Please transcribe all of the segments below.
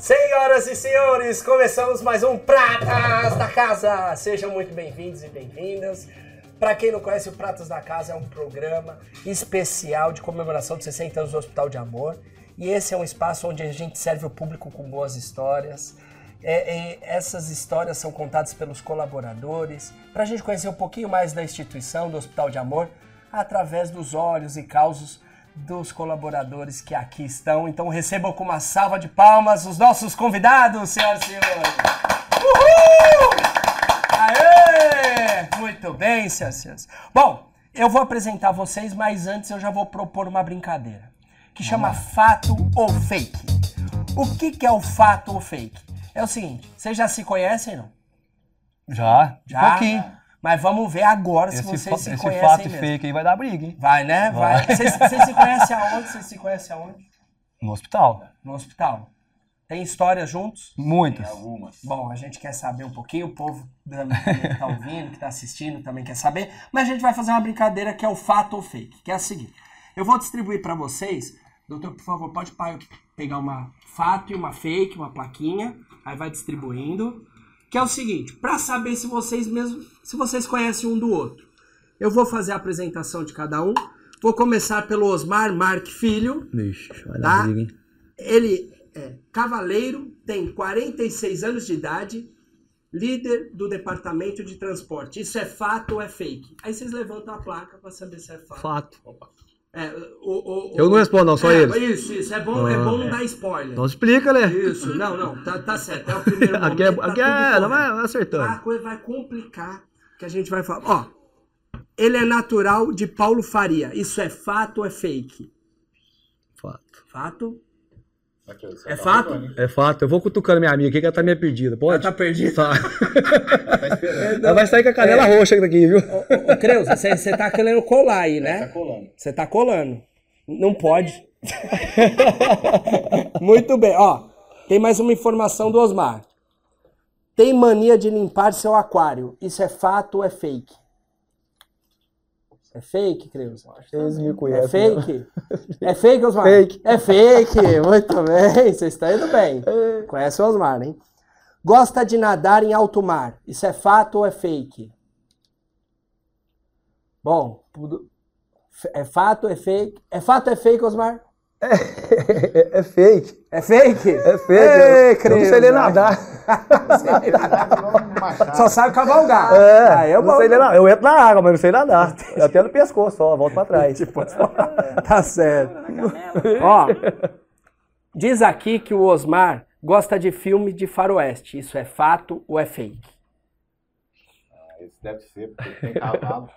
Senhoras e senhores, começamos mais um Pratas da Casa. Sejam muito bem-vindos e bem-vindas. Para quem não conhece, o Pratas da Casa é um programa especial de comemoração de 60 anos do Hospital de Amor. E esse é um espaço onde a gente serve o público com boas histórias. É, é, essas histórias são contadas pelos colaboradores, para a gente conhecer um pouquinho mais da instituição, do Hospital de Amor, através dos olhos e causos dos colaboradores que aqui estão. Então recebam com uma salva de palmas os nossos convidados, senhoras e senhores. Uhul! Aê! Muito bem, senhoras e senhores. Bom, eu vou apresentar vocês, mas antes eu já vou propor uma brincadeira que chama fato ou fake. O que, que é o fato ou fake? É o seguinte, vocês já se conhecem, não? Já, Já? um pouquinho. Mas vamos ver agora se Esse, vocês fa- se esse conhecem fato mesmo. fake aí vai dar briga, hein? Vai, né? Vai. Vocês, vocês se conhecem aonde? Vocês se conhecem aonde? No hospital. No hospital. Tem histórias juntos? Muitas. Bom, a gente quer saber um pouquinho, o povo que tá ouvindo, que tá assistindo também quer saber. Mas a gente vai fazer uma brincadeira que é o fato ou fake, que é a seguinte. Eu vou distribuir para vocês. Doutor, por favor, pode pegar uma fato e uma fake, uma plaquinha. Aí vai distribuindo. Que é o seguinte, para saber se vocês mesmo, se vocês conhecem um do outro. Eu vou fazer a apresentação de cada um. Vou começar pelo Osmar Marque Filho. Vixe, vai Tá. dar briga? Ele é cavaleiro, tem 46 anos de idade, líder do departamento de transporte. Isso é fato ou é fake? Aí vocês levantam a placa para saber se é fato. Fato. É, o- o- Eu não respondo, não, só É, eles. Isso, isso. É bom, é bom não dar spoiler. Então explica, né? Isso, não, não, tá, tá certo. É o primeiro momento. Aqui é, tá aqui é, não vai acertando. A coisa vai complicar, que a gente vai falar. Ó, ele é natural de Paulo Faria. Isso é fato ou é fake? Fato. Fato? Tá É fato? É fato. Eu vou cutucando minha amiga aqui que ela tá meio perdida. Pode? Ela tá perdida? Tá. ela vai sair com a canela roxa daqui, viu? Ô, Creus, você, você tá querendo colar aí, né? Tá colando. Você tá colando. Não pode. Muito bem, ó. Tem mais uma informação do Osmar. Tem mania de limpar seu aquário. Isso é fato ou é fake? É fake, Creus? Eles me É conhecem. fake? É fake, Osmar? Fake. É fake. Muito bem. Vocês estão indo bem. Conhece o Osmar, hein? Gosta de nadar em alto mar. Isso é fato ou é fake? Bom, é fato, é fake? É fato, é fake, Osmar? É, é fake. É fake? É fake. Ei, eu, eu não sei nem Creuza. nadar. Só sabe cavalgar. É, Ah, eu não sei nadar. Eu entro na água, mas não sei nadar. Eu até no pescoço só, volto pra trás. Tá certo. Ó, diz aqui que o Osmar gosta de filme de faroeste. Isso é fato ou é fake? Esse deve ser, porque tem cavalo.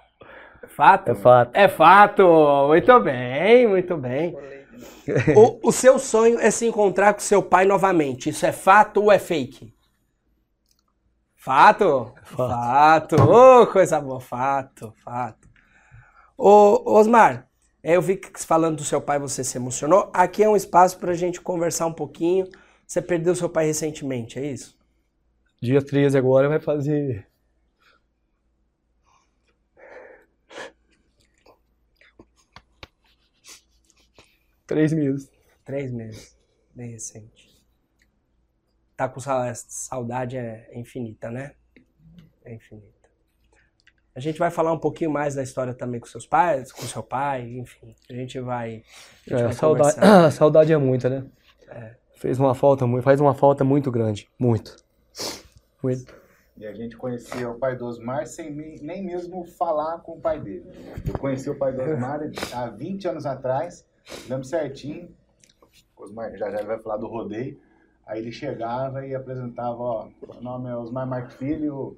Fato? É fato. É fato. Muito bem, muito bem. O, o seu sonho é se encontrar com seu pai novamente. Isso é fato ou é fake? Fato? Fato. Ô, coisa boa. Fato, fato. Ô, Osmar, é, eu vi que falando do seu pai você se emocionou. Aqui é um espaço pra gente conversar um pouquinho. Você perdeu seu pai recentemente, é isso? Dia 13 agora vai fazer. Três meses. Três meses. Bem recente. Tá com sa- saudade é infinita, né? É infinita. A gente vai falar um pouquinho mais da história também com seus pais, com seu pai, enfim. A gente vai. A gente É, vai saudade, a saudade é muita, né? Fez uma falta, mu- faz uma falta muito grande. Muito. Muito. E a gente conhecia o pai do Osmar sem nem mesmo falar com o pai dele. Eu conheci o pai do Osmar há 20 anos atrás, lembro certinho. Osmar, já já vai falar do rodeio. Aí ele chegava e apresentava, ó, meu nome é Osmar Marco Filho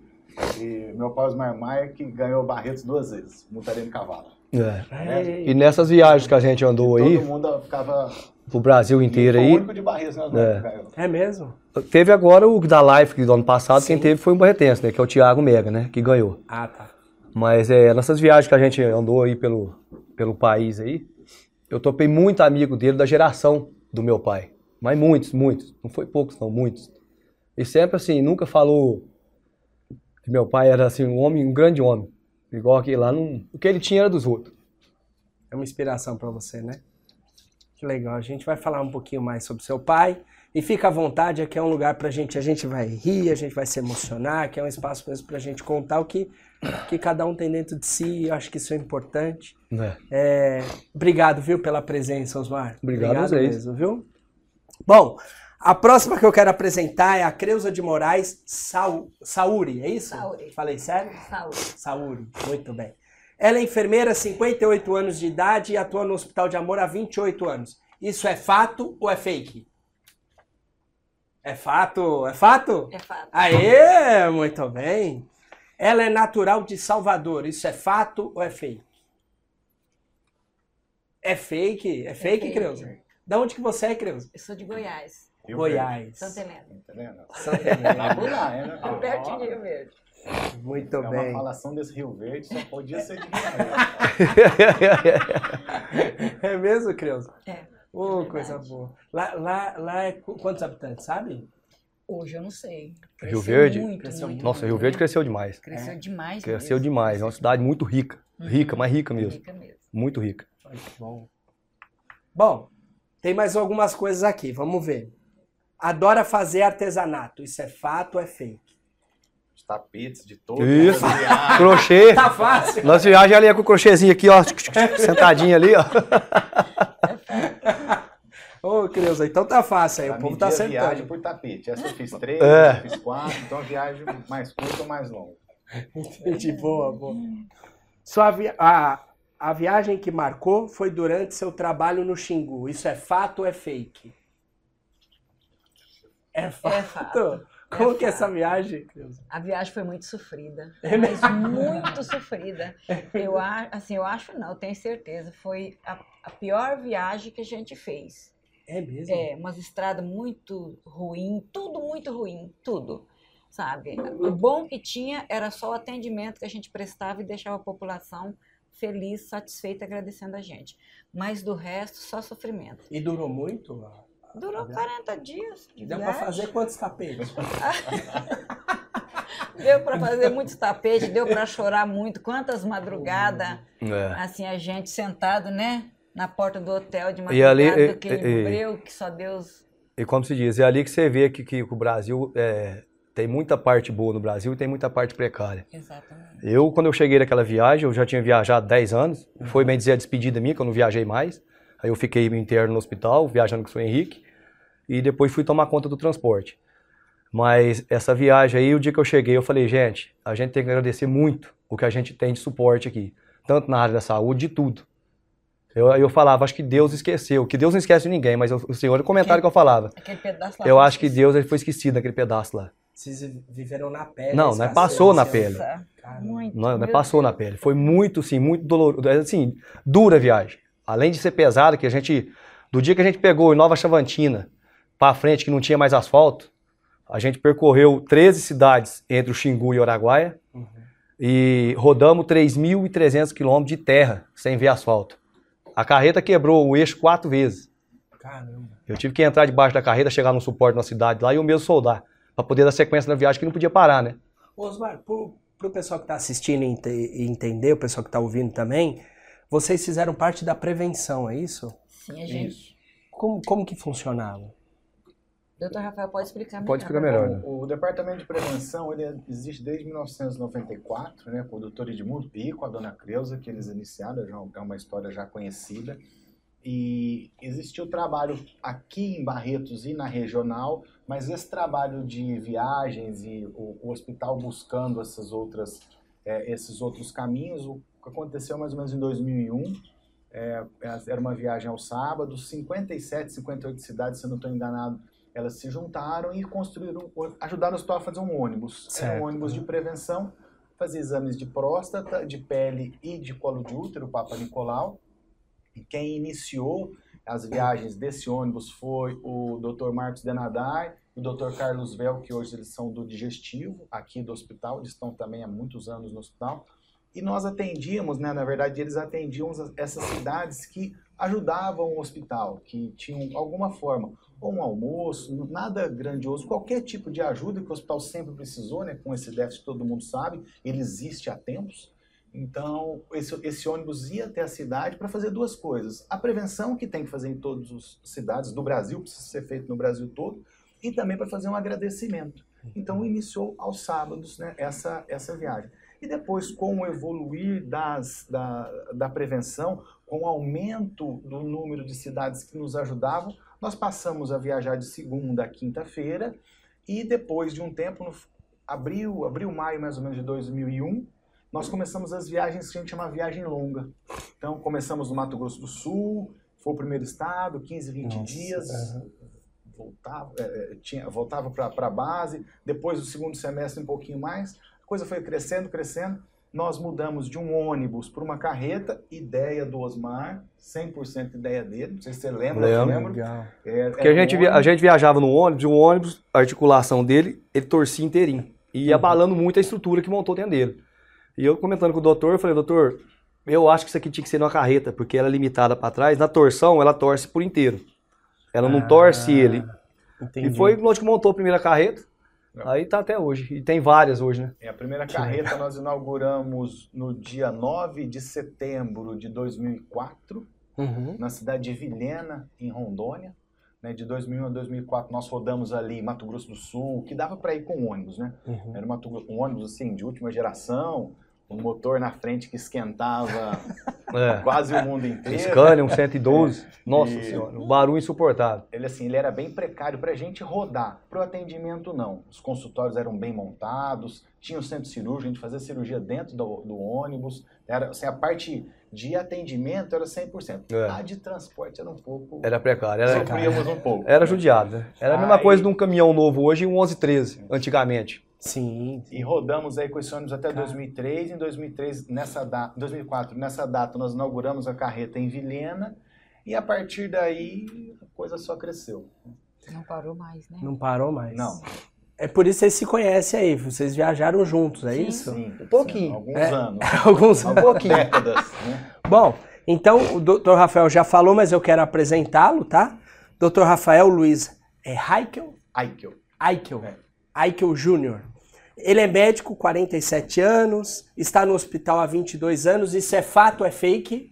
e meu pai é Osmar que ganhou Barretos duas vezes, montaria cavalo. É. Ei, E nessas viagens que a gente andou aí, Todo mundo ficava pro Brasil inteiro foi o aí, único de Barretos, né, É. que ganhou. É mesmo? teve agora o da Life do ano passado, quem Sim. teve foi um barretense, né? Que é o Thiago Mega, né? Que ganhou. Ah, tá. Mas é, nessas viagens que a gente andou aí pelo, pelo país aí, eu topei muito amigo dele da geração do meu pai. Mas muitos, muitos. Não foi poucos, não, muitos. E sempre assim, nunca falou que meu pai era assim, um homem, um grande homem. Igual aquele lá, não... o que ele tinha era dos outros. É uma inspiração para você, né? Que legal. A gente vai falar um pouquinho mais sobre seu pai. E fica à vontade, aqui é um lugar pra gente, a gente vai rir, a gente vai se emocionar, aqui é um espaço mesmo pra gente contar o que, que cada um tem dentro de si, eu acho que isso é importante. É. É, obrigado, viu, pela presença, Osmar. Obrigado vocês. mesmo, viu? Bom, a próxima que eu quero apresentar é a Creuza de Moraes Sau, Sauri, é isso? Sauri. Falei sério? Saúde. Sauri, muito bem. Ela é enfermeira, 58 anos de idade e atua no Hospital de Amor há 28 anos. Isso é fato ou é fake? É fato? É fato? É fato. Aê, muito bem. Ela é natural de Salvador. Isso é fato ou é fake? É fake? É fake, fake. Creuza? Da onde que você é, Creuza? Eu sou de Goiás, Rio Goiás. Santa Helena. Tá vendo? Santa Helena. por lá, é, né? Perto de Rio Verde. Muito É uma bem. falação desse Rio Verde, só podia ser de Rio Verde. É mesmo, Creuza? É. Ô, É coisa boa. Lá, lá, lá é qu- quantos habitantes, sabe? Hoje eu não sei. Rio Cresceu Verde? Muito, Cresceu muito, Nossa, muito, Rio Verde né? cresceu demais. Cresceu demais. Cresceu mesmo. demais. É uma cidade muito rica. Rica, mas rica mesmo. Rica mesmo. Muito rica. Ai, que bom. Bom, tem mais algumas coisas aqui, vamos ver. Adora fazer artesanato. Isso é fato ou é fake? Os tapetes de todo. Isso. Crochê. Tá fácil. Nossa viagem ali é com o crochêzinho aqui, ó. Sentadinho ali, ó. Ô, Creuza, então tá fácil aí, o povo tá a viagem por tapete. Essa eu fiz três, É. essa eu fiz quatro, então a viagem mais curta ou mais longa. Entendi, boa, boa. Sua vi- a, a viagem que marcou foi durante seu trabalho no Xingu. Isso é fato ou é fake? É fato. fato. Como É que é essa viagem? A viagem foi muito sofrida, É mas muito sofrida. Eu acho, assim, eu acho não, eu tenho certeza. Foi a, a pior viagem que a gente fez. É mesmo? É, umas estradas muito ruim, tudo muito ruim, tudo. Sabe? O bom que tinha era só o atendimento que a gente prestava e deixava a população feliz, satisfeita, agradecendo a gente. Mas do resto, só sofrimento. E durou muito? Durou Tá 40 dias de Deu pra viagem. fazer quantos tapetes? Deu para fazer muitos tapetes, deu para chorar muito. Quantas madrugadas, É. assim, a gente sentado, né? Na porta do hotel de E ali, madrugada, e- Clínico e- Breu, que só Deus... E como se diz, é ali que você vê que, que o Brasil é, tem muita parte boa no Brasil e tem muita parte precária. Exatamente. Eu, quando eu cheguei naquela viagem, eu já tinha viajado 10 anos. Foi bem dizer a despedida minha, que eu não viajei mais. Aí eu fiquei interno no hospital, viajando com o senhor Henrique. E depois fui tomar conta do transporte. Mas essa viagem aí, o dia que eu cheguei, eu falei, gente, a gente tem que agradecer muito o que a gente tem de suporte aqui. Tanto na área da saúde, de tudo. Eu, eu falava, acho que Deus esqueceu. Que Deus não esquece ninguém, mas o, o senhor, o comentário que eu falava. Aquele pedaço lá Eu acho que Deus ele foi esquecido naquele pedaço lá. Vocês viveram na pele. Não, não é passou na pele. Muito. Não, não meu passou na Deus. pele. Foi muito, sim, muito doloroso. Assim, dura a viagem. Além de ser pesada, que a gente. Do dia que a gente pegou em Nova Chavantina para frente, que não tinha mais asfalto, a gente percorreu 13 cidades entre o Xingu e o Araguaia e rodamos 3.300 quilômetros de terra sem ver asfalto. A carreta quebrou o eixo quatro vezes. Caramba. Eu tive que entrar debaixo da carreta, chegar num suporte na cidade lá e eu mesmo soldar, para poder dar sequência na viagem que não podia parar, né? Osmar, pro, pro pessoal que está assistindo e ente- e entender, o pessoal que está ouvindo também, vocês fizeram parte da prevenção, é isso? Sim, a gente... Isso. Como, como que funcionava? Doutor Rafael, pode explicar melhor. Pode explicar melhor, né? O, o Departamento de Prevenção ele existe desde 1994, né, com o doutor Edmundo Pico, a dona Creuza, que eles iniciaram, já é uma história já conhecida. E existiu trabalho aqui em Barretos e na regional, mas esse trabalho de viagens e o, o hospital buscando essas outras, eh, esses outros caminhos, o que aconteceu mais ou menos em 2001, é, era uma viagem ao sábado, 57, 58 cidades, se eu não estou enganado, elas se juntaram e construíram, ajudaram o hospital a fazer um ônibus. Era Certo. um ônibus de prevenção, fazia exames de próstata, de pele e de colo de útero, Papa Nicolau. Quem iniciou as viagens desse ônibus foi o Dr. Marcos Denadai o Dr. Carlos Vel, que hoje eles são do digestivo aqui do hospital, eles estão também há muitos anos no hospital. E nós atendíamos, né, na verdade, eles atendiam as- essas cidades que ajudavam o hospital, que tinham alguma forma, ou um almoço, nada grandioso, qualquer tipo de ajuda que o hospital sempre precisou, né, com esse déficit todo mundo sabe, ele existe há tempos. Então, esse, esse ônibus ia até a cidade para fazer duas coisas. A prevenção, que tem que fazer em todas as cidades do Brasil, precisa ser feito no Brasil todo, e também para fazer um agradecimento. Então, iniciou aos sábados né, essa, essa viagem. E depois, com o evoluir das, da, da prevenção, com o aumento do número de cidades que nos ajudavam, nós passamos a viajar de segunda a quinta-feira, e depois de um tempo, no abril, abril, maio mais ou menos de 2001, nós começamos as viagens que a gente chama viagem longa. Então, começamos no Mato Grosso do Sul, foi o primeiro estado, 15, 20 Nossa, dias, aham. voltava, é, é, tinha, voltava para a base, depois do segundo semestre um pouquinho mais, a coisa foi crescendo, crescendo, nós mudamos de um ônibus para uma carreta, ideia do Osmar, 100% ideia dele, não sei se você lembra, Lembro. lembro. É, Porque a gente, via- a gente viajava no ônibus, e o ônibus, a articulação dele, ele torcia inteirinho. E ia abalando muito a estrutura que montou dentro dele. E eu comentando com o doutor, eu falei, doutor, eu acho que isso aqui tinha que ser numa carreta, porque ela é limitada para trás. Na torção, ela torce por inteiro. Ela não Ah, torce ele. Entendi. E foi onde que montou a primeira carreta. Não. Aí tá até hoje. E tem várias hoje, né? É, a primeira carreta nós inauguramos no dia 9 de setembro de 2004, Uhum. na cidade de Vilhena, em Rondônia. Né, de 2001 a 2004 nós rodamos ali Mato Grosso do Sul, que dava para ir com ônibus, né? Uhum. Era um ônibus assim de última geração, um motor na frente que esquentava É. quase o mundo inteiro. Scania, um 112. Nossa E- senhora, um barulho insuportável. Ele assim, ele era bem precário para a gente rodar. Para o atendimento não. Os consultórios eram bem montados, tinha o centro cirúrgico, a gente fazia cirurgia dentro do, do ônibus. Era assim, a parte de atendimento era 100%. É. A de transporte era um pouco. Era precário. Era, sofríamos um pouco. era judiado, né? Era a mesma Aí- coisa de um caminhão novo hoje um 1113, antigamente. Sim. E rodamos aí com esse ônibus até 2003. Em 2003, nessa data, 2004, nessa data, nós inauguramos a carreta em Vilhena. E a partir daí, a coisa só cresceu. Não parou mais, né? Não parou mais. Não. É por isso que vocês se conhecem aí. Vocês viajaram juntos, é Sim. isso? Sim, Um pouquinho. sim, alguns É. anos. Alguns. Algumas décadas, né? Bom, então o Dr. Rafael já falou, mas eu quero apresentá-lo, tá? Dr. Rafael Luiz é Heikel? Aikel. Eichel. É. Eichel Júnior. Ele é médico, 47 anos, está no hospital há 22 anos. Isso é fato, é fake?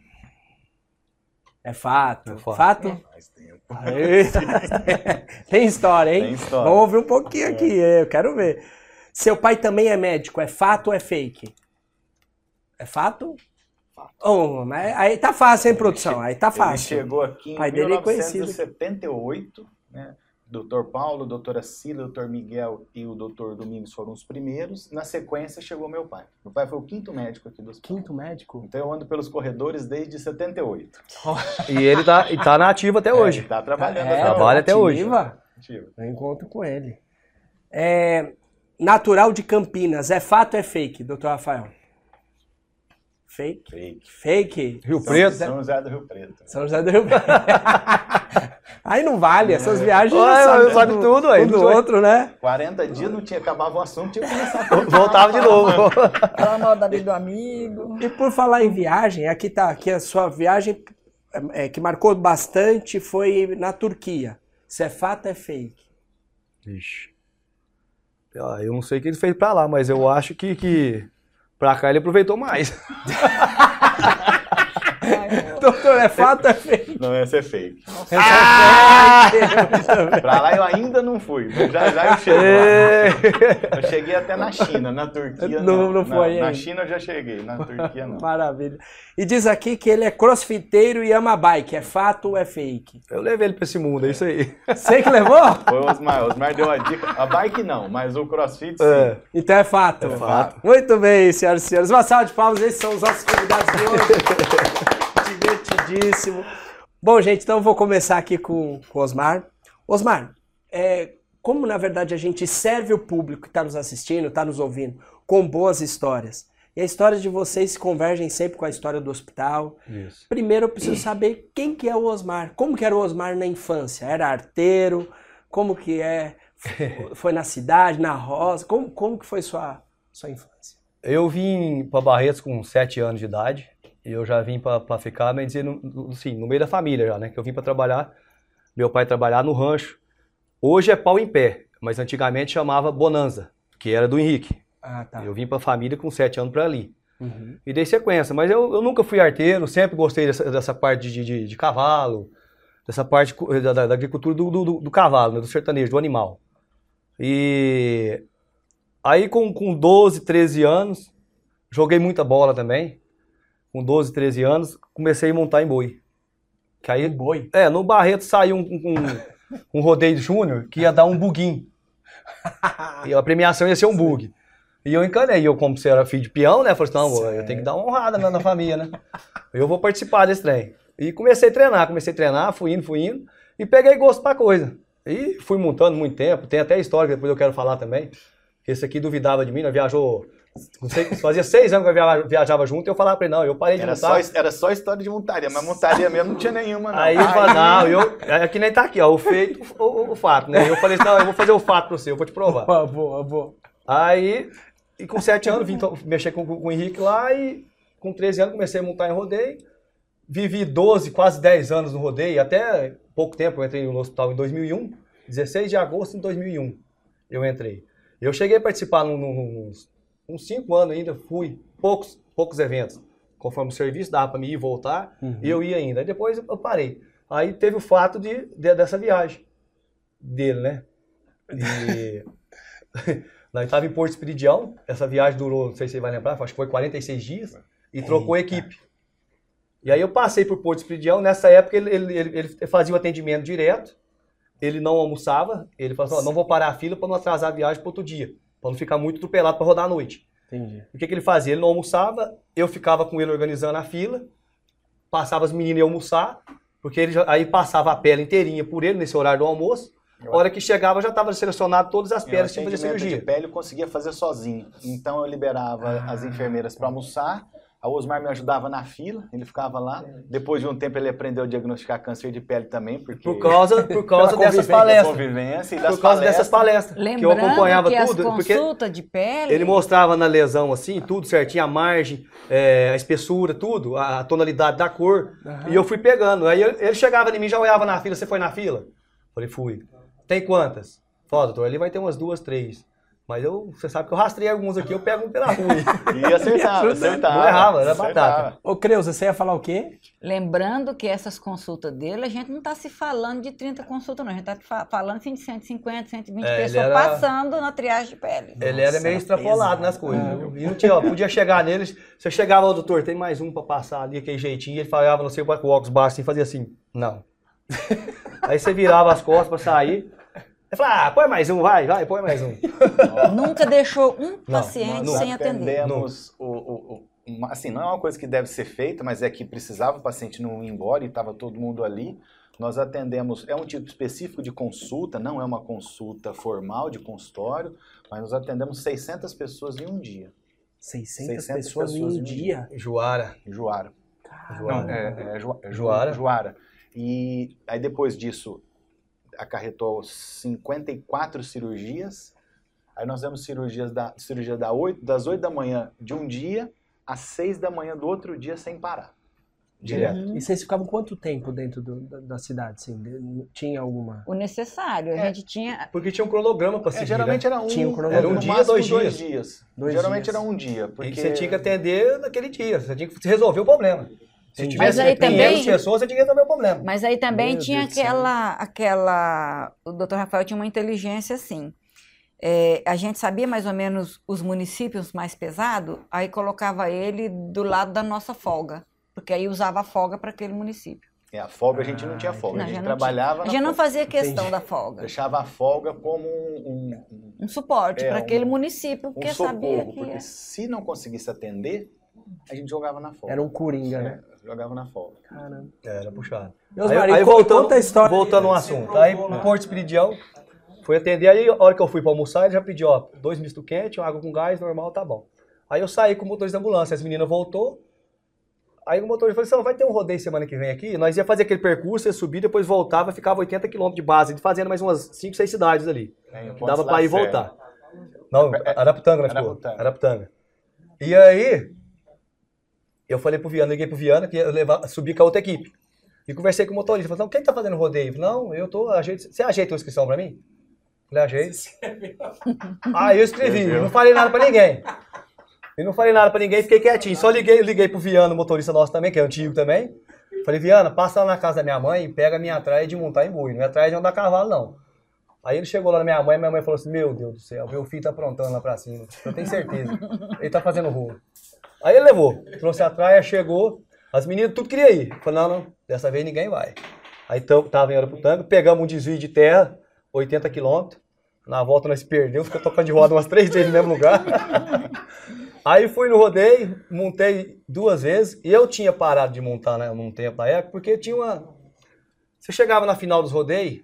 É fato. É fato. fato? Faz tempo. Tem história, hein? Tem história. Vamos ouvir um pouquinho aqui, eu quero ver. Seu pai também é médico, é fato ou é fake? É fato? Oh, mas aí tá fácil, hein, produção? Aí tá Ele fácil. chegou aqui em Pai dele é conhecido. 1978, né? Doutor Paulo, doutora Cília, doutor Miguel e o doutor Domingos foram os primeiros. Na sequência chegou meu pai. Meu pai foi o quinto médico aqui do hospital. Quinto médico? Então eu ando pelos corredores desde 78. E ele tá, e tá na ativa até hoje. Ele tá trabalhando É, até trabalha até hoje. ativa. Ativa. Eu encontro com ele. É, natural de Campinas, é fato ou é fake, doutor Rafael? Fake? Fake. Fake? Rio São- Preto. São José do Rio Preto. São José do Rio Preto. Aí não vale, essas viagens Ué, já ué, sabe tudo, aí, um do não foi? outro, né? 40 dias não tinha acabava o assunto, tinha que começar a Voltava de novo. Aquela maldade do amigo. E por falar em viagem, aqui tá, aqui a sua viagem é, que marcou bastante foi na Turquia. Se é fato, é fake. Ixi. Ah, eu não sei o que ele fez pra lá, mas eu acho que, que pra cá ele aproveitou mais. Doutor, é fato, é fake. Não, essa é fake. Essa é fake. Pra lá eu ainda não fui, já já eu chego lá. Eu cheguei até na China, na Turquia Não- não. não foi Na ainda. China eu já cheguei, na Turquia não. Maravilha. E diz aqui que ele é crossfiteiro e ama bike. É fato ou é fake? Eu levei ele pra esse mundo, é isso aí. Você que levou? Foi o Osmar, o Osmar deu a dica. A bike não, mas o crossfit sim. É. Então é fato. É fato. Muito bem, senhoras e senhores. Uma salva de palmas. Esses são os nossos convidados de hoje. Bom, gente, então eu vou começar aqui com com o Osmar. Osmar, é, como na verdade a gente serve o público que está nos assistindo, está nos ouvindo, com boas histórias. E as histórias de vocês se convergem sempre com a história do hospital. Isso. Primeiro eu preciso saber quem que é o Osmar. Como que era o Osmar na infância? Era arteiro? Como que é? Foi na cidade, na roça? Como, como que foi sua, sua infância? Eu vim pra Barretos com 7 anos de idade. E eu já vim pra, pra ficar, mas dizer, assim, no meio da família já, né? Que eu vim pra trabalhar. Meu pai trabalhar no rancho. Hoje é pau em pé, mas antigamente chamava Bonanza, que era do Henrique. Ah, tá. Eu vim pra família com 7 anos pra ali. Uhum. E dei sequência. Mas eu, eu nunca fui arteiro, sempre gostei dessa, dessa parte de, de, de cavalo, dessa parte da, da- agricultura do, do, do- do cavalo, né, do sertanejo, do animal. E aí com, com 12, 13 anos, joguei muita bola também. Com 12, 13 anos, comecei a montar em boi. Que aí, Boi. é, no Barreto saiu um, um, um rodeio júnior que ia dar um buguinho. E a premiação ia ser um bug. E eu encanei. E eu, como você era filho de peão, né? Falei assim, não, eu tenho que dar uma honrada na, na família, né? Eu vou participar desse trem. E comecei a treinar, comecei a treinar, fui indo, fui indo. E peguei gosto pra coisa. E fui montando muito tempo. Tem até história que depois eu quero falar também. Esse aqui duvidava de mim, nós viajou... Não sei, fazia seis anos que eu via- viajava junto e eu falava pra ele, não, eu parei de Era montar. só, era só história de montaria, mas montaria mesmo não tinha nenhuma, não. Aí eu falei, não, eu, é que nem tá aqui, ó, o feito, o, o- o fato, né? Eu falei assim, não, eu vou fazer o fato pra você, eu vou te provar. Boa, boa, boa. Aí, e com 7 anos, vim mexer com, com o Henrique lá e com 13 anos comecei a montar em rodeio. Vivi 12, quase 10 anos no rodeio, até pouco tempo, eu entrei no hospital em 2001, 16 de agosto de 2001 eu entrei. Eu cheguei a participar num- num- uns, 5 anos ainda, fui, poucos, poucos eventos. Conforme o serviço, dava pra mim ir e voltar, e eu ia ainda. Aí depois eu parei. Aí teve o fato de, de- dessa viagem dele, né? E nós estávamos em Porto Espiridião, essa viagem durou, não sei se você vai lembrar, acho que foi 46 dias, e trocou equipe. E aí eu passei por Porto Espiridião, nessa época ele, ele, ele- ele fazia o atendimento direto, ele não almoçava, ele falou assim, não vou parar a fila para não atrasar a viagem para outro dia, para não ficar muito atropelado para rodar à noite. Entendi. O que, que ele fazia? Ele não almoçava, eu ficava com ele organizando a fila, passava as meninas iam almoçar, porque ele já- aí passava a pele inteirinha por ele nesse horário do almoço. A hora que chegava já estava selecionado todas as peles que fazer cirurgia. de pele eu conseguia fazer sozinho. Então eu liberava as enfermeiras para almoçar. A Osmar me ajudava na fila, ele ficava lá. Depois de um tempo ele aprendeu a diagnosticar câncer de pele também, porque Por causa, por causa dessas palestras. convivência e das Por causa dessas palestras. palestras. que eu Lembrando acompanhava que tudo. as Porque consultas de pele... ele mostrava na lesão assim, tudo certinho, a margem, é, a espessura, tudo, a tonalidade da cor. E eu fui pegando. Aí ele ele chegava em mim, já olhava na fila. Você foi na fila? Falei, fui. Tem quantas? Falei, doutor, ali vai ter umas duas, três. Mas eu, você sabe que eu rastrei alguns aqui, eu pego um pela rua. E acertava, acertava. Não errava, era acertava. batata. Ô, Creuza, você ia falar o quê? Lembrando que essas consultas dele, a gente não está se falando de 30 consultas, não. A gente está falando assim, de 150, 120 É, pessoas era- passando na triagem de pele. Ele era Nossa, meio extrapolado pesado. nas coisas. viu? E não tinha, ó, podia chegar neles, você chegava, ó, doutor, tem mais um pra passar ali, aquele jeitinho, e ele falava, não sei com o óculos baixo, assim, fazia assim, não. Aí você virava as costas pra sair, ele falava, ah, põe mais um, vai, vai, põe mais um. Nunca deixou um Não, paciente não, sem atender. atendemos o, o- o- assim, não é uma coisa que deve ser feita, mas é que precisava o paciente não ir embora e estava todo mundo ali. Nós atendemos, é um tipo específico de consulta, não é uma consulta formal de consultório, mas nós atendemos 600 pessoas em um dia, 600, 600 pessoas em pessoas um em um dia. Joara. em Juara. Joara. Não, é, é Ju- é Ju- Juara. Juara. E aí depois disso, acarretou 54 cirurgias. Aí nós demos cirurgias da, cirurgia da 8, das 8 da manhã de um dia às 6 da manhã do outro dia sem parar. Direto. E vocês ficavam quanto tempo dentro do- da, da cidade? Assim? Tinha alguma. O necessário. A É. gente tinha. Porque tinha um cronograma pra É, seguir, geralmente né? era um, Tinha um cronograma. no Era um dia, máximo dois dois dias. dias. Dois geralmente dias. era um dia. Porque E você tinha que atender naquele dia, você tinha que resolver o problema. Se tivesse Mas aí 500 também- pessoas, você tinha que resolver o problema. Mas aí também Meu tinha Deus aquela, aquela. O doutor Rafael tinha uma inteligência assim. É, a gente sabia mais ou menos os municípios mais pesados, aí colocava ele do lado da nossa folga. Porque aí usava a folga para aquele município. é, a folga a gente não tinha folga. Não, a gente não trabalhava A na gente não folga. fazia questão Entendi. da folga. Deixava a folga como um, um- Um suporte É, para um- aquele município, um porque sabia socorro. que. Porque ia- se não conseguisse atender, a gente jogava na folga. Era um coringa, né? É, jogava na folga. Caramba. Era puxado. Meus aí, maridos, aí conta- voltando, conta a história. voltando ao assunto. Aí no Porto Espiridião, fui atender. Aí a hora que eu fui pra almoçar, ele já pediu, ó, dois misto quente, uma água com gás, normal, tá bom. Aí eu saí com o motorista da ambulância, as meninas voltou. Aí o motorista falou assim, ó, vai ter um rodeio semana que vem aqui. Nós ia fazer aquele percurso, ia subir, depois voltava, ficava 80 quilômetros de base, fazendo mais umas 5, 6 cidades ali. É, Que dava pra ir e voltar. Não, Araputanga, né? Araputanga. Araputanga. E aí, eu falei pro Viana, liguei pro Viana, que ia levar, subir com a outra equipe. E conversei com o motorista. Falei, não, quem tá fazendo rodeio? Ele falou, não, eu tô, ajeito, você ajeita a inscrição pra mim? Falei, ajeito. Aí eu escrevi, não falei nada pra ninguém. E não falei nada pra ninguém, fiquei quietinho. Só liguei, liguei pro Viano, motorista nosso também, que é antigo também. Falei, Viana, passa lá na casa da minha mãe e pega a minha atrás de montar em boi. Não é atrás de andar cavalo, não. Aí ele chegou lá na minha mãe, minha mãe falou assim, meu Deus do céu, meu filho tá aprontando lá pra cima. Eu tenho certeza. Ele tá fazendo rolo. Aí ele levou, trouxe atrás, chegou, as meninas tudo queria ir. Falei, não, não, dessa vez ninguém vai. Aí tam- tava em Araputanga, pegamos um desvio de terra, 80 quilômetros. Na volta nós perdeu, ficou tocando de roda umas três vezes no mesmo lugar. Aí fui no rodeio, montei duas vezes. E eu tinha parado de montar né, num tempo na época, porque tinha uma. Você chegava na final dos rodeios,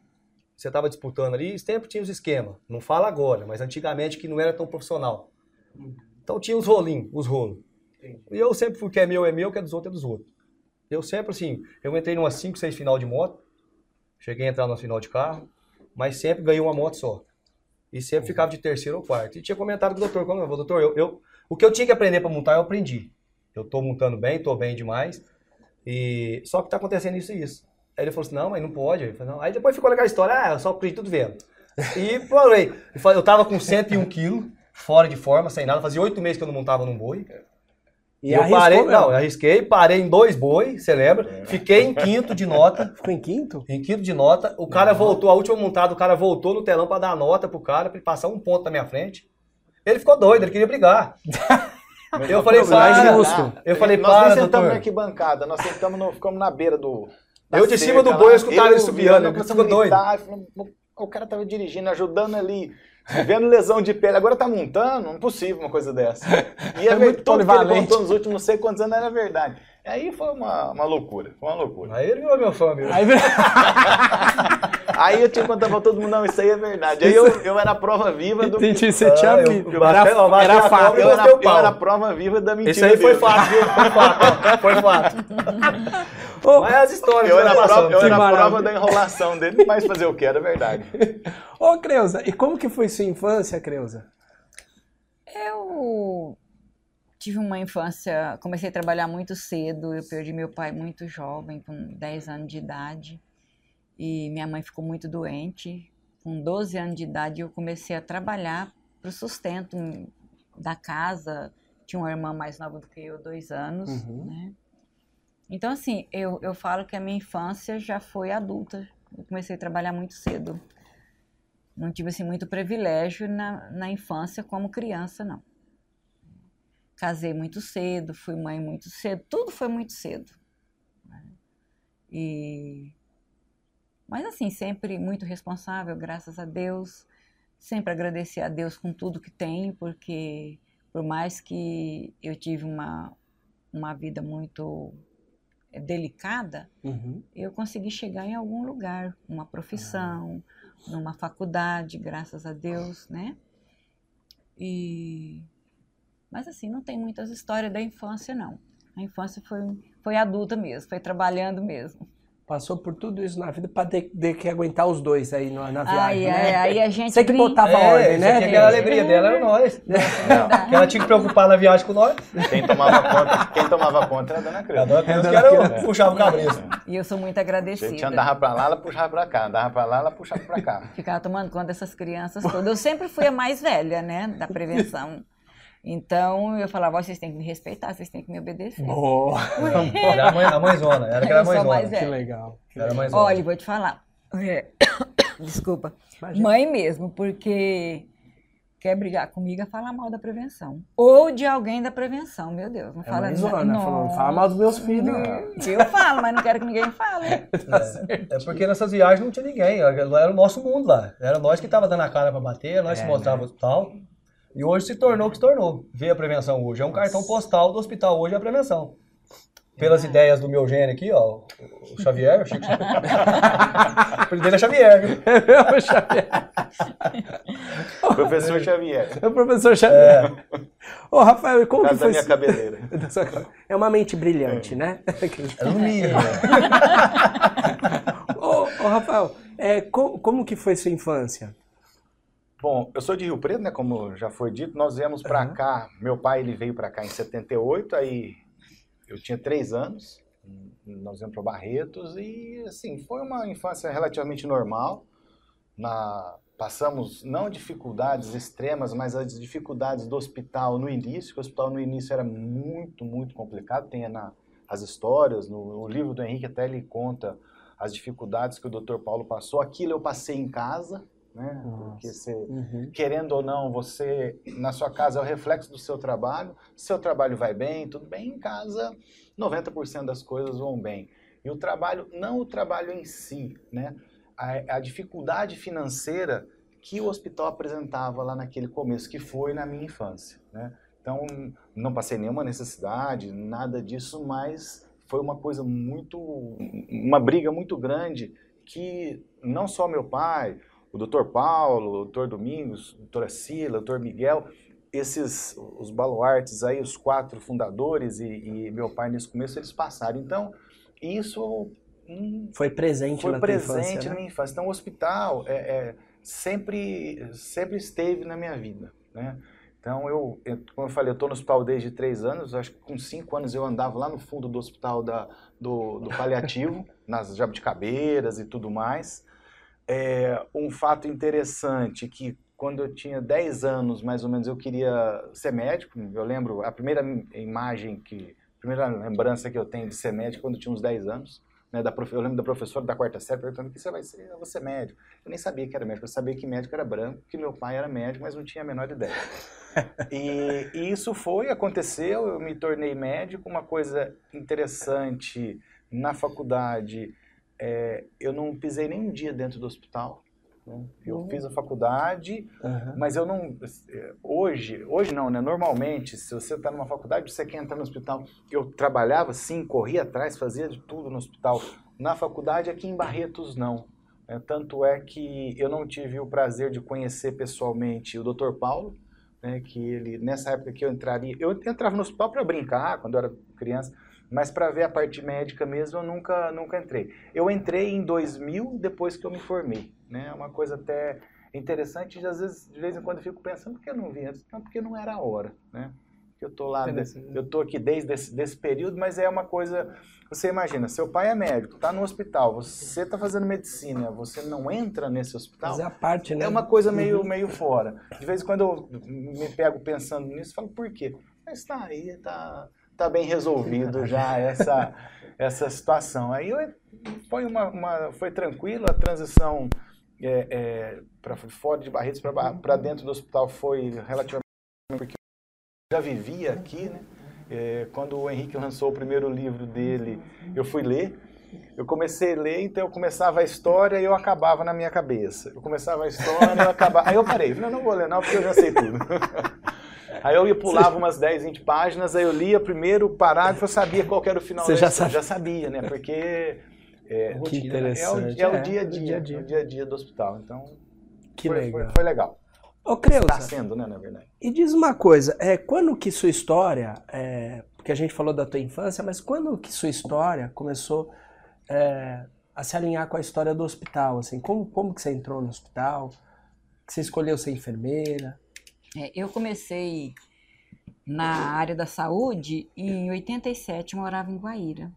você estava disputando ali, sempre tinha os esquemas. Não fala agora, mas antigamente que não era tão profissional. Então tinha os rolinhos, os rolos. E eu sempre fui que é meu é meu, que é dos outros é dos outros. Eu sempre assim, eu entrei numa 5, 6 final de moto, cheguei a entrar numa final de carro, mas sempre ganhei uma moto só. E sempre ficava de terceiro ou quarto. E tinha comentado com o doutor, quando eu doutor, eu, eu, o que eu tinha que aprender para montar, eu aprendi. Eu tô montando bem, tô bem demais. E só que tá acontecendo isso e isso. Aí ele falou assim: "Não, mas não pode". Falei, não. Aí depois ficou naquela história: "Ah, eu só aprendi tudo vendo". E parei. Eu tava com 101 quilos, fora de forma, sem nada. Fazia oito meses que eu não montava num boi. E eu parei, mesmo. não, eu arrisquei, parei em dois boi, você lembra? Fiquei em quinto de nota. Ficou em quinto? Em quinto de nota, o cara voltou, a última montada, o cara voltou no telão pra dar nota pro cara, pra ele passar um ponto na minha frente. Ele ficou doido, ele queria brigar. Eu falei, para. justo. Eu falei, nós para, nem sentamos doutor. na arquibancada, nós sentamos no, ficamos na beira do. Eu de cima do boi, eu escutava ele subiando, Viana ele começando a ficou doido. O cara tava dirigindo, ajudando ali, vendo lesão de pele. Agora tá montando? Impossível uma coisa dessa. E é, É muito tudo que ele contou nos últimos não sei quantos anos era verdade. Aí foi uma, uma loucura, foi uma loucura. Aí ele virou meu fã, meu. Aí, Aí eu tinha contar pra todo mundo, não, isso aí é verdade. Aí eu, eu era a prova viva do... entendi, você tinha Ah, eu- eu Era, eu era a fato. Eu e era, eu era a prova viva da mentira Isso aí foi fato, viu? Foi fato. Foi fato. Ô, Mas as histórias Eu que era, prova, eu era a prova da enrolação dele, mas fazer o que? Era verdade. Ô, Creuza, e como que foi sua infância, Creuza? Eu tive uma infância, comecei a trabalhar muito cedo, eu perdi meu pai muito jovem, com 10 anos de idade, e minha mãe ficou muito doente. Com 12 anos de idade eu comecei a trabalhar para o sustento da casa, tinha uma irmã mais nova do que eu, dois anos, Uhum. né? Então, assim, eu, eu falo que a minha infância já foi adulta, eu comecei a trabalhar muito cedo. Não tive, assim, muito privilégio na, na infância como criança, não. Casei muito cedo, fui mãe muito cedo, tudo foi muito cedo. né? E... Mas assim, sempre muito responsável, graças a Deus. Sempre agradecer a Deus com tudo que tenho, porque por mais que eu tive uma, uma vida muito delicada, Uhum. eu consegui chegar em algum lugar, uma profissão, numa faculdade, graças a Deus, né? E mas assim, não tem muitas histórias da infância não. A infância foi foi adulta mesmo, foi trabalhando mesmo. Passou por tudo isso na vida pra ter, ter que aguentar os dois aí na, na viagem, Aí, né? aí, a gente Você que brinca- botava É, ordem, né? aqui, aquela alegria dela era nós. Que ela tinha que preocupar na viagem com nós. Quem tomava conta, quem tomava conta era a Dona A Creuza. dona Creuza que era o puxava o cabresto. E eu sou muito A gente agradecida. andava pra lá, ela puxava pra cá. Andava pra lá, ela puxava pra cá. Ficava tomando conta dessas crianças todas. Eu sempre fui a mais velha, né, da prevenção. Então eu falava, "Ó, vocês têm que me respeitar, vocês têm que me obedecer. Boa, Era a, mãe, a mãezona, era aquela mãezona. mais que legal. que Era a legal. mãezona. Olha, vou te falar. É, Desculpa. Imagina. Mãe mesmo, porque quer brigar comigo é falar mal da prevenção. Ou de alguém da prevenção, meu Deus. Não É fala mãezona, Não. falando, fala mal dos meus filhos. Eu falo, mas não quero que ninguém fale. É porque nessas viagens não tinha ninguém, era o nosso mundo lá. Era nós que tava dando a cara pra bater, nós É, que mostrava o hospital. E hoje se tornou o que se tornou. Veio a prevenção hoje. É um cartão postal do hospital hoje é a prevenção. Pelas ideias do meu gênio aqui, ó, o Xavier, o Chico Xavier. o apelido é Xavier, viu? Professor Xavier. É o professor Xavier. Ô, Rafael, e como que Casa da foi... minha cabeleira. É uma mente brilhante, né? Era no nível. ô, ô, Rafael, é, co- como que foi sua infância? Bom, eu sou de Rio Preto, né? Como já foi dito, nós viemos pra cá. Meu pai ele veio pra cá em 78, aí eu tinha três anos. Nós viemos para Barretos e assim foi uma infância relativamente normal. Na passamos não dificuldades extremas, mas as dificuldades do hospital no início, que o hospital no início era muito, muito complicado, tem na, as histórias, no, no livro do Henrique até ele conta as dificuldades que o Dr. Paulo passou. Aquilo eu passei em casa, né? Porque você, uhum. querendo ou não, você na sua casa é o reflexo do seu trabalho. Seu trabalho vai bem, tudo bem. Em casa, 90% das coisas vão bem. E o trabalho, não o trabalho em si, né? A, a dificuldade financeira que o hospital apresentava lá naquele começo, que foi na minha infância, né? Então, não passei nenhuma necessidade, nada disso, mas foi uma coisa muito, uma briga muito grande que não só meu pai, o doutor Paulo, o doutor Domingos, a doutora Sila, o doutor Miguel, esses, os baluartes aí, os quatro fundadores e, e, meu pai nesse começo, eles passaram. Então, isso... Hum, foi presente foi na presente infância, na né? minha infância. Então, o hospital é, é, sempre, sempre esteve na minha vida, né? Então, eu, eu, como eu falei, eu estou no hospital desde três anos. Acho que com cinco anos eu andava lá no fundo do hospital da, do, do paliativo, nas jabuticabeiras e tudo mais. É, um fato interessante que quando eu tinha 10 anos, mais ou menos, eu queria ser médico. Eu lembro, a primeira imagem que, a primeira lembrança que eu tenho de ser médico quando eu tinha uns 10 anos. Né, da, eu lembro da professora da quarta série perguntando o que você vai ser, eu vou ser médico. Eu nem sabia que era médico, eu sabia que médico era branco, que meu pai era médico, mas não tinha a menor ideia. e, e, isso foi, aconteceu, eu me tornei médico, uma coisa interessante na faculdade, é, eu não pisei nem um dia dentro do hospital, né? Eu uhum. fiz a faculdade, uhum. mas eu não. Hoje, hoje não, né? Normalmente, se você está numa faculdade, você quer entrar no hospital. Eu trabalhava, sim, corria atrás, fazia de tudo no hospital. Na faculdade, aqui em Barretos, não. É, tanto é que eu não tive o prazer de conhecer pessoalmente o Dr. Paulo, né, que ele, nessa época que eu entraria, eu entrava no hospital para brincar, quando eu era criança, mas para ver a parte médica mesmo eu nunca, nunca entrei. Eu entrei em 2000 depois que eu me formei, né? É uma coisa até interessante, de, às vezes, de vez em quando eu fico pensando, por que eu não vi antes? Não, porque não era a hora, né? Eu tô lá, eu tô aqui desde esse desse período, mas é uma coisa, você imagina, seu pai é médico, está no hospital, você está fazendo medicina, você não entra nesse hospital. Mas é a parte, né? É uma coisa meio, uhum. meio fora. De vez em quando eu me pego pensando nisso, falo, por quê? Mas está aí, está tá bem resolvido já essa, essa situação. Aí eu, foi, uma, uma, foi tranquilo, a transição é, é, para fora de Barretos para dentro do hospital foi relativamente porque eu já vivia aqui, né? É, quando o Henrique lançou o primeiro livro dele, eu fui ler. Eu comecei a ler, então eu começava a história e eu acabava na minha cabeça. Eu começava a história e eu acabava. Aí eu parei, não, não vou ler não, porque eu já sei tudo. Aí eu ia pulava umas 10, 20 páginas, aí eu lia primeiro o parágrafo, eu sabia qual era o final Você já sabia? Já sabia, né? Porque é, que interessante. É o, é o dia a dia, dia, -dia. o dia a dia do hospital. Então, que foi, legal. Foi, foi legal. Ô, Creuza, Está sendo, né, na verdade. E diz uma coisa, é, quando que sua história, é, porque a gente falou da tua infância, mas quando que sua história começou é, a se alinhar com a história do hospital? Assim, como, como que você entrou no hospital? Que você escolheu ser enfermeira? É, eu comecei na área da saúde e em 87 morava em Guaíra.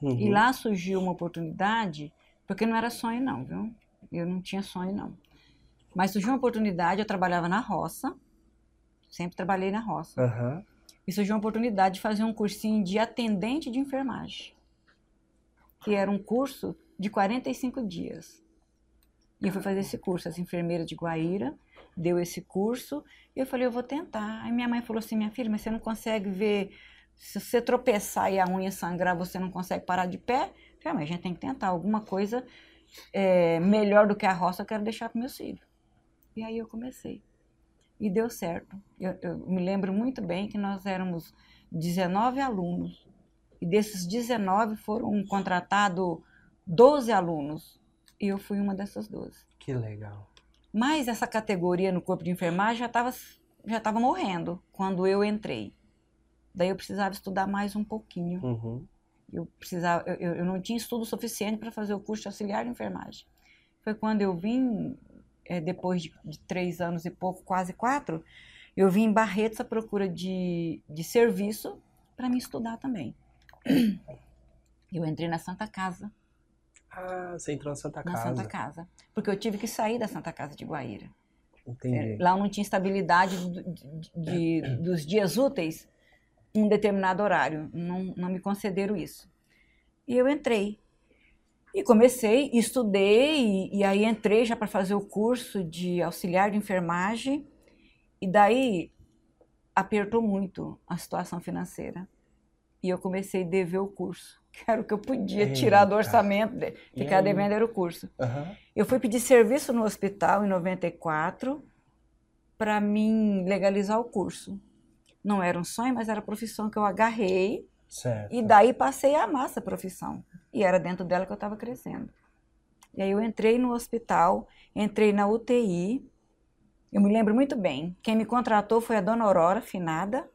Uhum. E lá surgiu uma oportunidade, porque não era sonho não, viu? Eu não tinha sonho não. Mas surgiu uma oportunidade, eu trabalhava na roça, sempre trabalhei na roça. Uhum. E surgiu uma oportunidade de fazer um cursinho de atendente de enfermagem, que era um curso de 45 dias. E eu fui fazer esse curso, as enfermeiras de Guaíra, deu esse curso, e eu falei, eu vou tentar. Aí minha mãe falou assim, minha filha, mas você não consegue ver, se você tropeçar e a unha sangrar, você não consegue parar de pé? Eu falei, ah, mas a gente tem que tentar alguma coisa é, melhor do que a roça, eu quero deixar para meus filhos. E aí eu comecei. E deu certo. Eu, eu me lembro muito bem que nós éramos 19 alunos, e desses 19 foram contratados 12 alunos, e eu fui uma dessas 12. Que legal. Mas essa categoria no corpo de enfermagem já estava já tava morrendo quando eu entrei. Daí eu precisava estudar mais um pouquinho. Uhum. Eu, precisava, eu, eu não tinha estudo suficiente para fazer o curso de auxiliar de enfermagem. Foi quando eu vim, é, depois de, de, três anos e pouco, quase quatro, eu vim em Barretos à procura de, de serviço para me estudar também. Eu entrei na Santa Casa Ah, você entrou na Santa na Casa. Santa Casa. Porque eu tive que sair da Santa Casa de Guaíra. Entendi. Lá não tinha estabilidade de- de- de- dos dias úteis em um determinado horário. Não, não me concederam isso. E eu entrei. E comecei, estudei, e, e aí entrei já para fazer o curso de auxiliar de enfermagem. E daí apertou muito a situação financeira. E eu comecei a dever o curso, que era o que eu podia tirar do orçamento. de- Ficar devendo era o curso. Aham. Eu fui pedir serviço no hospital em 94 para mim legalizar o curso. Não era um sonho, mas era a profissão que eu agarrei Certo. e daí passei a amar essa profissão. E era dentro dela que eu estava crescendo. E aí eu entrei no hospital, entrei na UTI. Eu me lembro muito bem. Quem me contratou foi a dona Aurora, finada,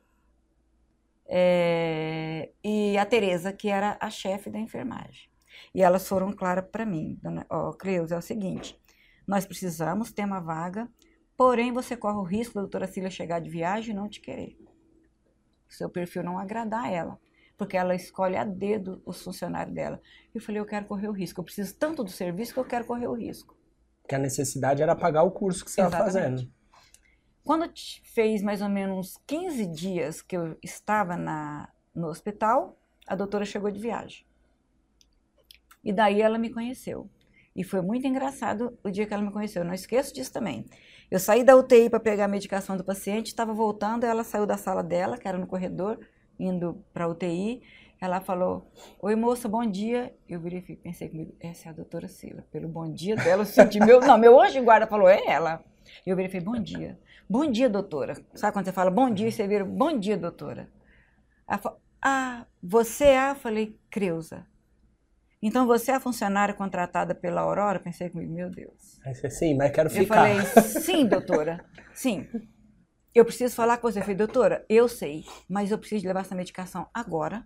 é, e a Tereza, que era a chefe da enfermagem. E elas foram claras para mim. Dona, ó, Cleusa, é o seguinte, nós precisamos ter uma vaga, porém você corre o risco da doutora Cília chegar de viagem e não te querer. Seu perfil não agradar a ela porque ela escolhe a dedo os funcionários dela. Eu falei, eu quero correr o risco, eu preciso tanto do serviço que eu quero correr o risco. Que a necessidade era pagar o curso que você estava fazendo. Quando fez mais ou menos 15 dias que eu estava na, no hospital, a doutora chegou de viagem. E daí ela me conheceu. E foi muito engraçado o dia que ela me conheceu. Eu não esqueço disso também. Eu saí da UTI para pegar a medicação do paciente, estava voltando, ela saiu da sala dela, que era no corredor, indo para a UTI. Ela falou: Oi, moça, bom dia. Eu virei e pensei comigo: essa é a doutora Sila. Pelo bom dia dela, eu senti meu. Não, meu anjo guarda falou: É ela. Eu virei e falei: Bom dia. Bom dia, doutora. Sabe quando você fala bom dia e você vira bom dia, doutora? Ela falou: Ah, você é? Eu falei: Creuza. Então você é a funcionária contratada pela Aurora? Pensei comigo: Meu Deus. Sim, mas quero Eu ficar. falei, sim, doutora, sim. Eu preciso falar com você. Eu falei, doutora, eu sei, mas eu preciso levar essa medicação agora,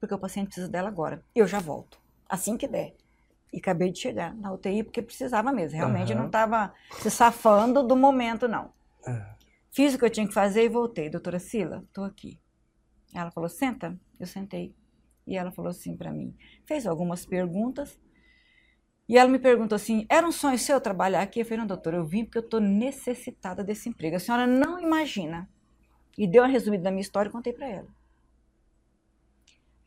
porque o paciente precisa dela agora. Eu já volto, assim que der. E acabei de chegar na UTI porque precisava mesmo. Realmente eu não estava se safando do momento, não. Ah. Fiz o que eu tinha que fazer e voltei. Doutora Sila, estou aqui. Ela falou, senta. Eu sentei. E ela falou assim para mim, fez algumas perguntas. E ela me perguntou assim: era um sonho seu trabalhar aqui? Eu falei: não, doutora, eu vim porque eu estou necessitada desse emprego. A senhora não imagina. E deu uma resumida da minha história e contei para ela.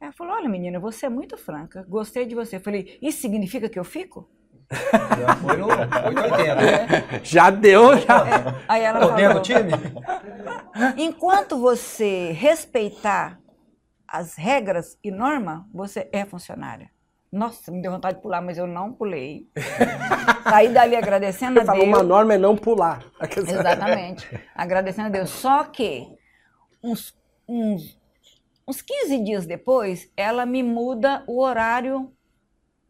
Ela falou: olha, menina, você é muito franca, gostei de você. Eu falei: isso significa que eu fico? Já foi no 880. Já deu, já. Aí ela Tô falou: time? enquanto você respeitar as regras e norma, você é funcionária. Nossa, me deu vontade de pular, mas eu não pulei. Saí dali agradecendo a Ele falou, Deus. uma norma é não pular. Exatamente. Agradecendo a Deus. Só que uns, uns, uns 15 dias depois, ela me muda o horário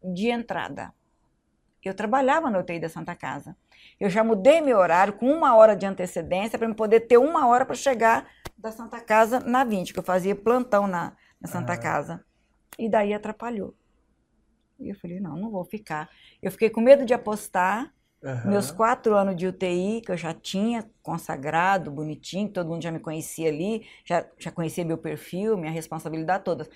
de entrada. Eu trabalhava no UTI da Santa Casa. Eu já mudei meu horário com uma hora de antecedência para poder ter uma hora para chegar da Santa Casa na 20, que eu fazia plantão na, na Santa Ah. Casa. E daí atrapalhou. E eu falei, não, não vou ficar. Eu fiquei com medo de apostar, Aham. meus quatro anos de UTI, que eu já tinha consagrado, bonitinho, todo mundo já me conhecia ali, já, já conhecia meu perfil, minha responsabilidade toda,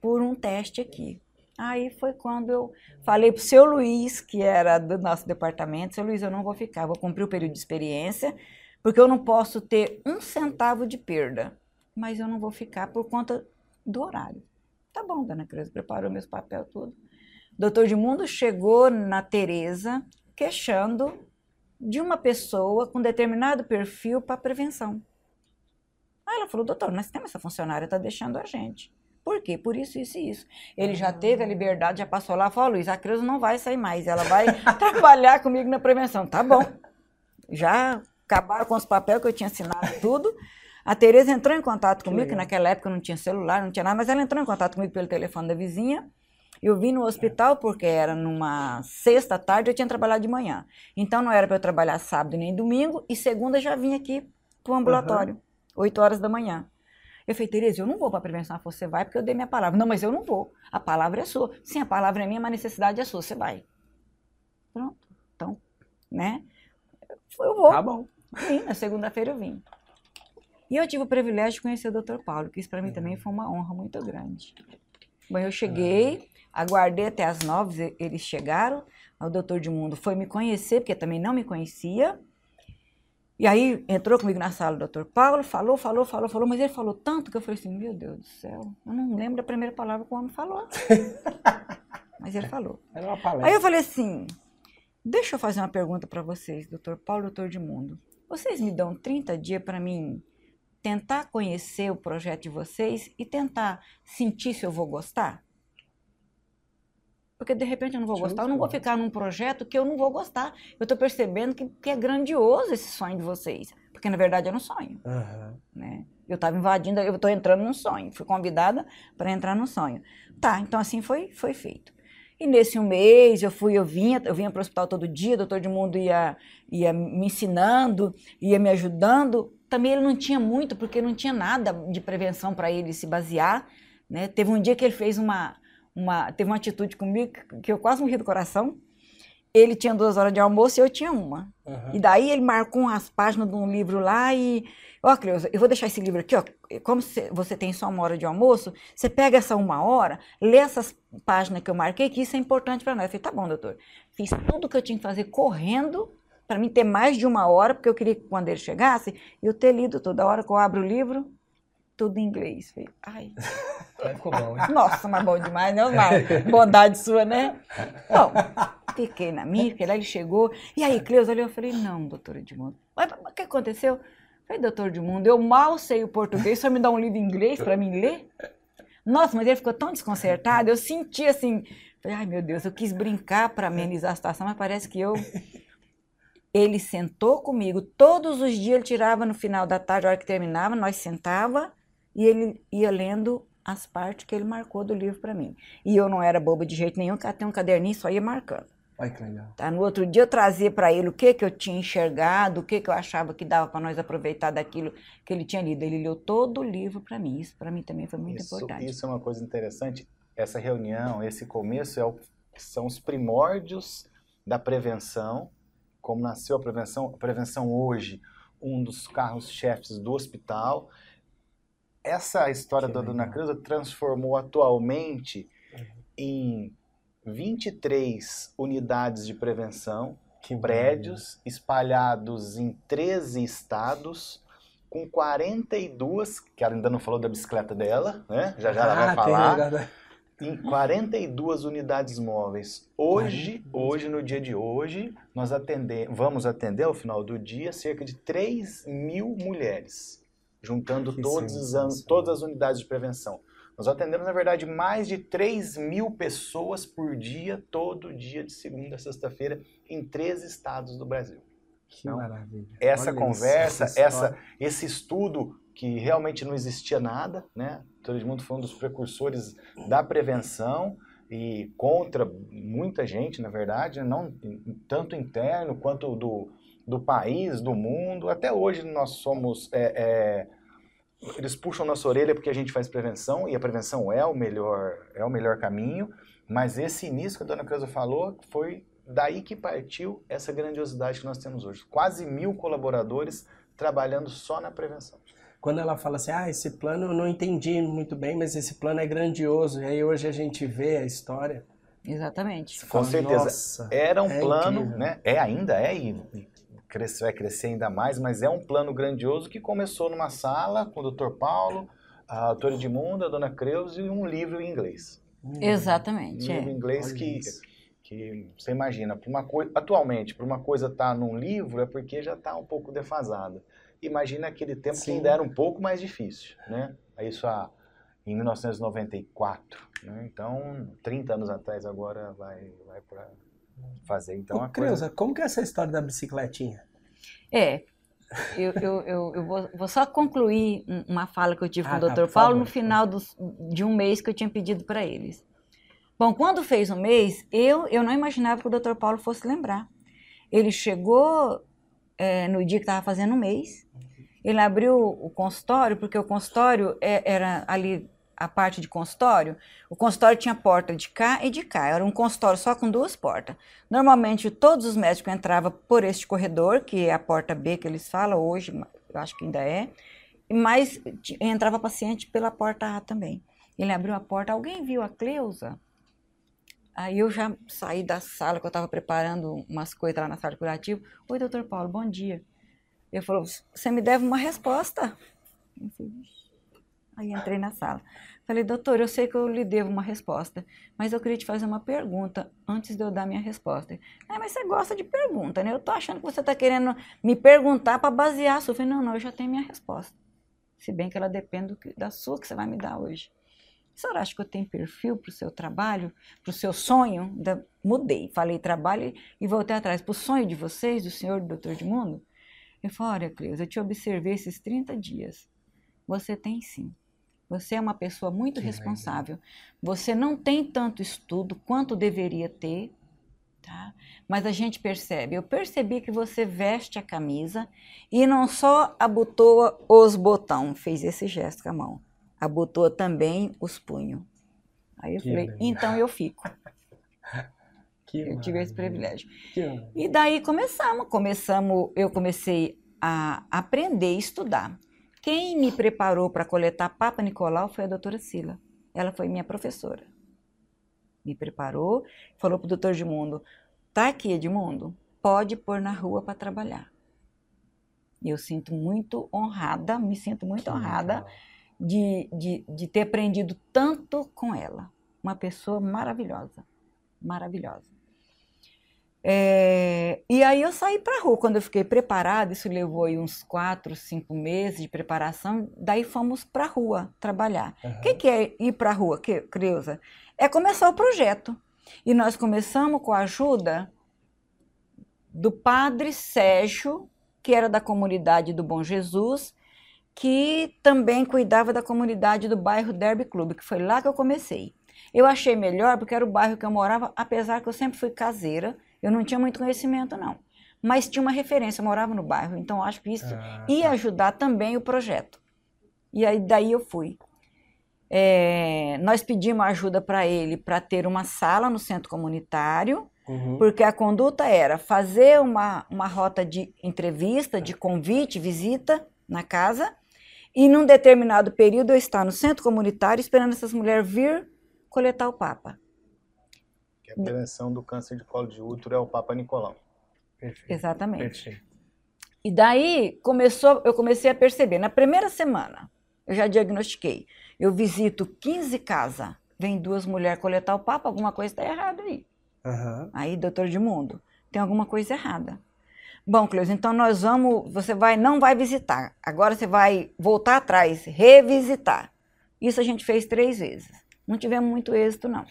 por um teste aqui. Aí foi quando eu falei pro seu Luiz, que era do nosso departamento, seu Luiz, eu não vou ficar, vou cumprir o período de experiência, porque eu não posso ter um centavo de perda, mas eu não vou ficar por conta do horário. Tá bom, dona Creuza, preparou meus papéis tudo. Doutor Edmundo chegou na Tereza queixando de uma pessoa com determinado perfil para prevenção. Aí ela falou, doutor, nós temos essa funcionária, está deixando a gente. Por quê? Por isso, isso e isso. Ele já teve a liberdade, já passou lá, falou, Luiz, a Creuza não vai sair mais, ela vai trabalhar comigo na prevenção. Tá bom. Já acabaram com os papéis que eu tinha assinado tudo. A Tereza entrou em contato comigo, que legal. naquela época não tinha celular, não tinha nada, mas ela entrou em contato comigo pelo telefone da vizinha. Eu vim no hospital porque era numa sexta tarde, eu tinha trabalhado de manhã. Então não era para eu trabalhar sábado nem domingo, e segunda já vim aqui para o ambulatório, 8 horas da manhã. Eu falei, Tereza, eu não vou para a prevenção. Ela você vai porque eu dei minha palavra. Não, mas eu não vou. A palavra é sua. Sim, a palavra é minha, mas a necessidade é sua. Você vai. Pronto. Então, né? Eu vou. Tá bom. Vim, na segunda-feira eu vim. E eu tive o privilégio de conhecer o Dr. Paulo, que isso para mim também foi uma honra muito grande. Bom, eu cheguei, aguardei até as nove, eles chegaram. O doutor de mundo foi me conhecer, porque também não me conhecia. E aí entrou comigo na sala o doutor Paulo, falou, falou, falou, falou, mas ele falou tanto que eu falei assim, meu Deus do céu, eu não lembro da primeira palavra que o homem falou. mas ele falou. Era uma palestra. Aí eu falei assim: deixa eu fazer uma pergunta para vocês, doutor Paulo, doutor de mundo. Vocês me dão 30 dias para mim tentar conhecer o projeto de vocês e tentar sentir se eu vou gostar? Porque de repente eu não vou gostar, eu não vou ficar num projeto que eu não vou gostar. Eu estou percebendo que, que é grandioso esse sonho de vocês. Porque na verdade era um sonho Aham. né? Eu estava invadindo, eu estou entrando num sonho. Fui convidada para entrar num sonho. Tá, então assim foi, foi feito. E nesse um mês eu fui, eu vinha, eu vinha para o hospital todo dia, o doutor de mundo ia, ia me ensinando, ia me ajudando. Também ele não tinha muito, porque não tinha nada de prevenção para ele se basear. Né? Teve um dia que ele fez uma, uma, teve uma atitude comigo que- eu quase morri do coração. Ele tinha duas horas de almoço e eu tinha uma. aham. E daí ele marcou umas páginas de um livro lá e. Ó, Cleusa, eu vou deixar esse livro aqui, ó. Como cê- você tem só uma hora de almoço, você pega essa uma hora, lê essas páginas que eu marquei, que isso é importante para nós. Eu falei, tá bom, doutor. Fiz tudo que eu tinha que fazer correndo, para mim ter mais de uma hora, porque eu queria que quando ele chegasse, eu ter lido toda hora que eu abro o livro, tudo em inglês. Falei, ai. Ficou bom, hein? Nossa, mas bom demais, né, Osmar? Bondade sua, né? Bom, fiquei na minha, porque lá ele chegou. E aí, Cleusa olhou, eu falei, não, doutor Edmundo. Mas o que aconteceu? Eu falei, doutor Edmundo, eu mal sei o português, só me dá um livro em inglês para mim ler? Nossa, mas ele ficou tão desconcertado, eu senti assim, falei, ai meu Deus, eu quis brincar para amenizar a situação, mas parece que eu... Ele sentou comigo, todos os dias ele tirava no final da tarde, a hora que terminava, nós sentava e ele ia lendo as partes que ele marcou do livro para mim. E eu não era boba de jeito nenhum, catei um caderninho só ia marcando. Olha que legal. Tá? No outro dia eu trazia para ele o que, que eu tinha enxergado, o que, que eu achava que dava para nós aproveitar daquilo que ele tinha lido. Ele leu todo o livro para mim. Isso para mim também foi muito Isso, importante. isso é uma coisa interessante. Essa reunião, esse começo é o- são os primórdios da prevenção, como nasceu a prevenção. A prevenção hoje, um dos carros-chefes do hospital. Essa história Que da Dona. Creuza transformou atualmente em 23 unidades de prevenção, Que prédios espalhados em 13 estados, com 42, que ela ainda não falou da bicicleta dela, né? Já já ela vai Ah, falar. Em 42 unidades móveis. Hoje, 42. hoje no dia de hoje, nós atender, vamos atender ao final do dia cerca de 3 mil mulheres, juntando todos os anos, todas as unidades de prevenção. Nós atendemos, na verdade, mais de 3 mil pessoas por dia, todo dia, de segunda a sexta-feira, em 13 estados do Brasil Que Não. maravilha. essa Olha conversa, isso, essa, história. esse estudo que realmente não existia nada, né? Todo mundo foi um dos precursores da prevenção e contra muita gente, na verdade, não tanto interno quanto do, do país, do mundo. Até hoje nós somos é, é, eles puxam nossa orelha porque a gente faz prevenção e a prevenção é o melhor é o melhor caminho. Mas esse início que a dona Creuza falou foi daí que partiu essa grandiosidade que nós temos hoje. Quase mil colaboradores trabalhando só na prevenção. Quando ela fala assim, ah, esse plano eu não entendi muito bem, mas esse plano é grandioso. E aí hoje a gente vê a história. Exatamente. Com certeza. Nossa, Era um É plano, incrível. né? É ainda é e cresce, vai crescer ainda mais, mas é um plano grandioso que começou numa sala com o Dr. Paulo, a doutora Edmunda, a dona Creuza e um livro em inglês. hum, Um Exatamente. livro É. em inglês que que você imagina, uma coisa, atualmente, para uma coisa estar num livro é porque já está um pouco defasada. Imagina aquele tempo que Sim. ainda era um pouco mais difícil, né? Isso há, em 1994, né? Então, 30 anos atrás agora vai, vai para fazer. Então, Ô, a coisa... Como que é essa história da bicicletinha? É. Eu, eu, eu, eu vou, vou só concluir um- uma fala que eu tive Ah, com o tá, Dr. por Paulo favor. no final dos- de um mês que eu tinha pedido para eles. Bom, quando fez um mês, eu, eu não imaginava que o Dr. Paulo fosse lembrar. Ele chegou é, no dia que estava fazendo um mês, ele abriu o consultório, porque o consultório é- era ali a parte de consultório, o consultório tinha porta de cá e de cá, era um consultório só com duas portas. Normalmente todos os médicos entravam por este corredor, que é a porta B que eles falam hoje, eu acho que ainda é, mas entrava paciente pela porta A também. Ele abriu a porta, alguém viu a Cleusa? Aí eu já saí da sala, que eu estava preparando umas coisas lá na sala de curativo. Oi, doutor Paulo, bom dia. Ele falou, você me deve uma resposta. Aí entrei na sala. Falei, doutor, eu sei que eu lhe devo uma resposta, mas eu queria te fazer uma pergunta antes de eu dar minha resposta. É, mas você gosta de pergunta, né? Eu tô achando que você está querendo me perguntar para basear a sua. Eu falei, não, não, eu já tenho minha resposta. Se bem que ela depende da sua que você vai me dar hoje. A senhora acha que eu tenho perfil para o seu trabalho, para o seu sonho? Da, mudei, falei trabalho e voltei atrás. Para o sonho de vocês, do senhor do doutor de mundo? Eu falei, olha, Cleusa, eu te observei esses 30 dias. Você tem sim. Você é uma pessoa muito que responsável. Legal. Você não tem tanto estudo quanto deveria ter, tá? Mas a gente percebe. Eu percebi que você veste a camisa e não só abotoa os botões, fez esse gesto com a mão, abotoa também os punhos. Aí eu que falei, legal. então eu fico. Que eu tive esse privilégio. E daí começamos, começamos, eu comecei a aprender, estudar. Quem me preparou para coletar Papa Nicolau foi a doutora Sila. Ela foi minha professora. Me preparou, falou para o doutor Edmundo, tá aqui Edmundo, pode pôr na rua para trabalhar. E eu sinto muito honrada, me sinto muito honrada de, de, de ter aprendido tanto com ela. Uma pessoa maravilhosa, maravilhosa. É, e aí eu saí para a rua, quando eu fiquei preparada, isso levou aí uns quatro, cinco meses de preparação, daí fomos para a rua trabalhar. O uhum. que, que, é ir para a rua, Creuza? É começar o projeto. E nós começamos com a ajuda do padre Sérgio, que era da comunidade do Bom Jesus, que também cuidava da comunidade do bairro Derby Club, que foi lá que eu comecei. Eu achei melhor porque era o bairro que eu morava, apesar que eu sempre fui caseira, eu não tinha muito conhecimento, não. Mas tinha uma referência, eu morava no bairro, então acho que isso ah, ia tá. ajudar também o projeto. E aí daí eu fui. É, nós pedimos ajuda para ele para ter uma sala no centro comunitário, uhum. porque a conduta era fazer uma, uma rota de entrevista, de convite, visita na casa, e num determinado período eu estar no centro comunitário esperando essas mulheres vir coletar o Papa a prevenção do câncer de colo de útero é o Papa Nicolau. Perfeito. Exatamente. Perfeito. E daí começou, eu comecei a perceber, na primeira semana, eu já diagnostiquei, eu visito 15 casas, vem duas mulheres coletar o Papa, alguma coisa está errada aí. Uhum. Aí, doutor de mundo, tem alguma coisa errada. Bom, Cleusa, então nós vamos, você vai, não vai visitar, agora você vai voltar atrás, revisitar. Isso a gente fez três vezes. Não tivemos muito êxito, não.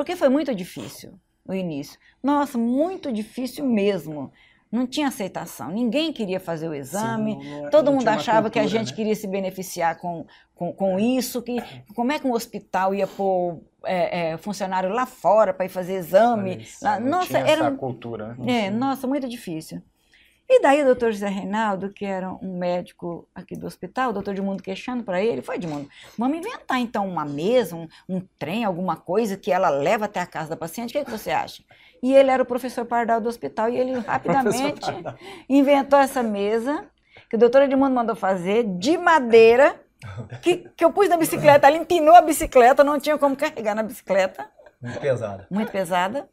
Porque foi muito difícil o início. Nossa, muito difícil mesmo. Não tinha aceitação, ninguém queria fazer o exame, Sim, não, todo não mundo achava cultura, que a gente né? queria se beneficiar com, com, com isso, que como é que um hospital ia pôr é, é, funcionário lá fora para ir fazer exame. lá, nossa, era essa cultura. Né? É, nossa, muito difícil. E daí o doutor José Reinaldo, que era um médico aqui do hospital, o doutor Edmundo queixando para ele, foi Edmundo, vamos inventar então uma mesa, um, um, trem, alguma coisa que ela leva até a casa da paciente, o que, é que você acha? E ele era o professor Pardal do hospital e ele rapidamente inventou essa mesa, que o doutor Edmundo mandou fazer, de madeira, que, que eu pus na bicicleta, ele empinou a bicicleta, não tinha como carregar na bicicleta. Muito pesada. Muito pesada.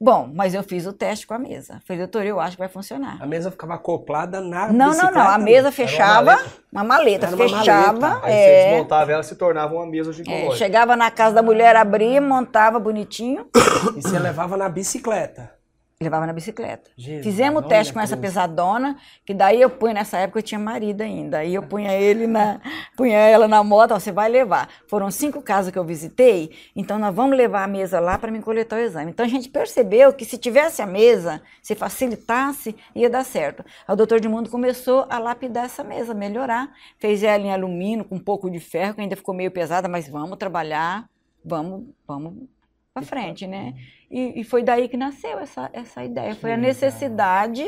Bom, mas eu fiz o teste com a mesa. Falei, doutor, eu acho que vai funcionar. A mesa ficava acoplada na Não, não, não. A mesa fechava, uma maleta, uma maleta fechava. Uma maleta. Aí é... você desmontava ela, se tornava uma mesa de É, chegava na casa da mulher, abria, montava bonitinho. E você levava na bicicleta. Levava na bicicleta. Jesus, Fizemos o teste com essa pesadona, que daí eu punho, nessa época eu tinha marido ainda, aí eu punha ele na, punha ela na moto, ó, você vai levar. Foram cinco casas que eu visitei, então nós vamos levar a mesa lá para me coletar o exame. Então a gente percebeu que se tivesse a mesa, se facilitasse, ia dar certo. Aí o doutor de mundo começou a lapidar essa mesa, melhorar. Fez ela em alumínio, com um pouco de ferro, que ainda ficou meio pesada, mas vamos trabalhar, vamos, vamos para frente, né? E, e, foi daí que nasceu essa, essa ideia. Foi a necessidade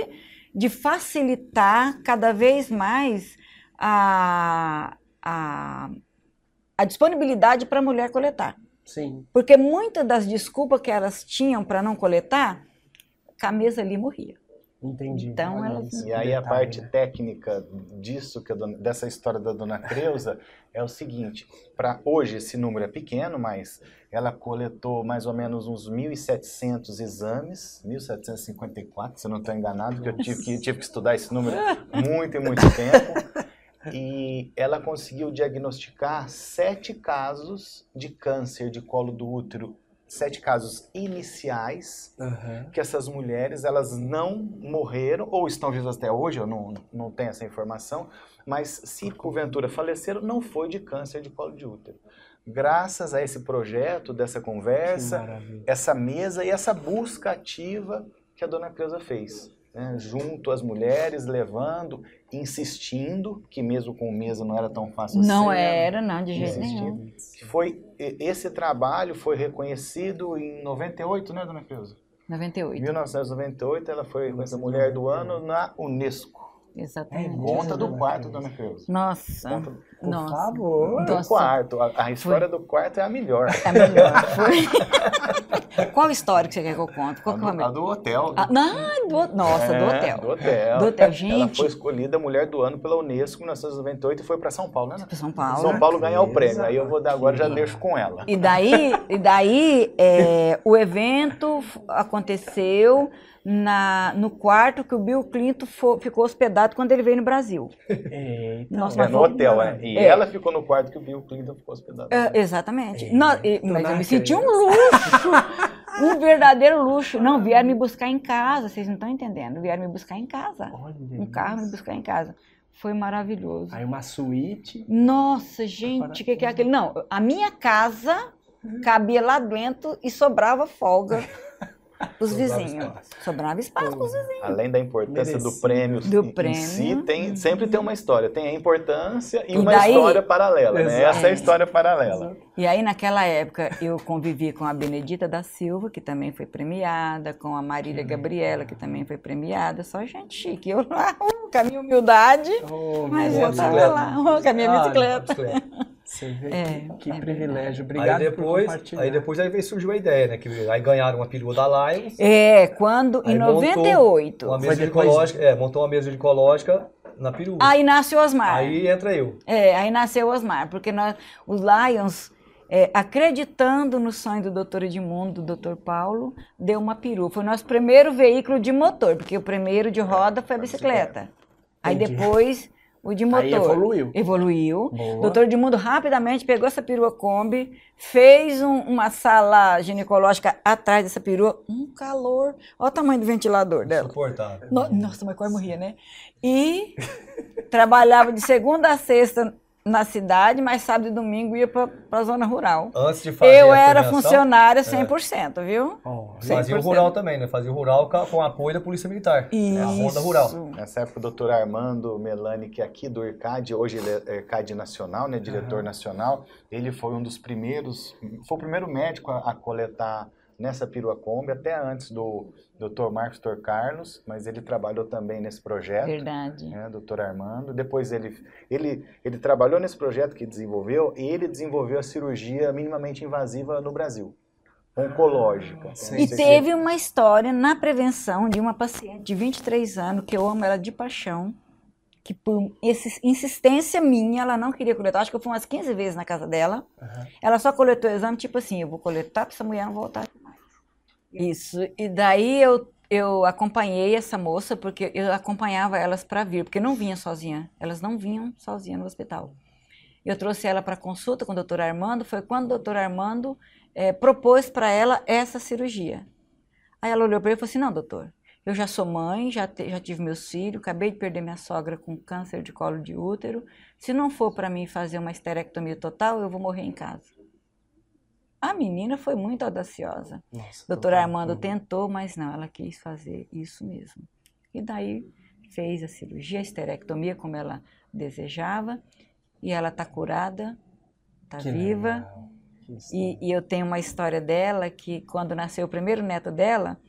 de facilitar cada vez mais a, a, a disponibilidade para a mulher coletar. Sim. Porque muitas das desculpas que elas tinham para não coletar, a mesa ali morria. Entendi. Então, isso, E aí a parte né? técnica disso, que dona- dessa história da dona Creuza, é o seguinte: para hoje esse número é pequeno, mas ela coletou mais ou menos uns 1.700 exames, 1.754, se eu não estou enganado, porque eu tive que, tive que estudar esse número muito e muito tempo. E ela conseguiu diagnosticar sete casos de câncer de colo do útero, sete casos iniciais Aham. que essas mulheres elas não morreram ou estão vivas até hoje, eu não, não tenho essa informação, mas se porventura faleceram, não foi de câncer de colo de útero. Graças a esse projeto, dessa conversa, essa mesa e essa busca ativa que a dona Creuza fez. Né, junto às mulheres, levando, insistindo, que mesmo com mesa não era tão fácil Não era, não, de jeito nenhum. Que Foi, esse trabalho foi reconhecido em 98, né, dona Creuza? Em 98, 1998, ela foi reconhecida Mulher do Ano na Unesco. exatamente. É, Conta do quarto, dona Creuza. Nossa, Conta Por nossa. favor. do Nossa. quarto. A, a história do quarto é a melhor. É melhor. Foi. Qual história que você quer que eu conte? Qual A que é a do, a do hotel. Ah, não, do, nossa, do É, hotel. Do hotel. Do hotel, Ela gente. foi escolhida Mulher do Ano pela Unesco em 1998 e foi para São Paulo, né? Pra São Paulo. São Paulo ganhar o prêmio. Aí eu vou dar agora, já deixo com ela. E daí, e daí é, o evento aconteceu na, no quarto que o Bill Clinton fo- ficou hospedado quando ele veio no Brasil. Eita, Nossa, É mas no foi- hotel, é. E É. ela ficou no quarto que o Bill Clinton ficou hospedado. É, exatamente. Nó- e- mas eu me senti um acredito. luxo. Um verdadeiro luxo. Não, vieram me buscar em casa, vocês não estão entendendo. Vieram me buscar em casa. Olha Um carro me buscar em casa. Foi maravilhoso. Aí uma suíte. Nossa, gente, o que, que é aquele? Não, a minha casa cabia lá dentro e sobrava folga os Sobrava vizinhos. espaço. Sobrava espaço pros vizinhos. Além da importância do Merecido. prêmio, Do em prêmio. si, tem, sempre tem uma história. Tem a importância e, E uma daí- história paralela, né? Essa é a história paralela. E aí, naquela época, eu convivi com a Benedita da Silva, que também foi premiada, com a Marília Gabriela, que também foi premiada. Só gente chique. Eu lá, com a minha humildade, Oh, mas eu tava bicicleta. lá, com a minha Ah, bicicleta. bicicleta. Você vê É, que, que é privilégio. Obrigado aí depois, aí depois aí veio, surgiu a ideia, né? Que aí ganharam uma perua da Lions, É, quando, em Aí montou 98, uma mesa depois ginecológica, é, montou uma mesa ginecológica na perua. aí nasce o Osmar. Aí entra eu. É, aí nasceu o Osmar, porque nós, os Lions, é, acreditando no sonho do doutor Edmundo, do doutor Paulo, deu uma perua. Foi o nosso primeiro veículo de motor, porque o primeiro de roda foi a bicicleta. Aí depois o de motor. Aí evoluiu. Evoluiu. Boa. O doutor Edmundo rapidamente pegou essa perua Kombi, fez um- uma sala ginecológica atrás dessa perua, um calor. Olha o tamanho do ventilador dela. Insuportável. No- Nossa, mas quase morria, né? E trabalhava de segunda a sexta na cidade, mas sábado e domingo ia para a zona rural. Antes de fazer Eu era funcionária 100%, viu? Ó, Fazia o 100%. rural também, né? Fazia o rural com, apoio da Polícia Militar. É a Ronda Rural. Isso. Nessa época, o doutor Armando Melani, que é aqui do IRCAD, hoje ele é IRCAD Nacional, né, diretor nacional, ele foi um dos primeiros, foi o primeiro médico a, a coletar nessa perua Kombi, até antes do doutor Marcos Tor Carlos, mas ele trabalhou também nesse projeto. Verdade. né, doutor Armando. Depois ele, ele, ele trabalhou nesse projeto que desenvolveu e ele desenvolveu a cirurgia minimamente invasiva no Brasil, oncológica. Sim. Não E sei se- teve uma história na prevenção de uma paciente de 23 anos, que eu amo ela de paixão, que por insistência minha, ela não queria coletar. Acho que eu fui umas 15 vezes na casa dela. Aham. Ela só coletou o exame, tipo assim, eu vou coletar para essa mulher não voltar. Isso. E daí eu, eu acompanhei essa moça, porque eu acompanhava elas para vir, porque não vinha sozinha. Elas não vinham sozinha no hospital. Eu trouxe ela para consulta com o doutor Armando, foi quando o doutor Armando eh, propôs para ela essa cirurgia. Aí ela olhou para ele e falou assim: Não, doutor, eu já sou mãe, já, te- já tive meus filhos, acabei de perder minha sogra com câncer de colo de útero. Se não for para mim fazer uma esterectomia total, eu vou morrer em casa. A menina foi muito audaciosa. Nossa, Doutor doutor. Armando Uhum. tentou, mas não, ela quis fazer isso mesmo. E daí fez a cirurgia, a esterectomia, como ela desejava, e ela está curada, está viva. E, e eu tenho uma história dela que, quando nasceu o primeiro neto dela,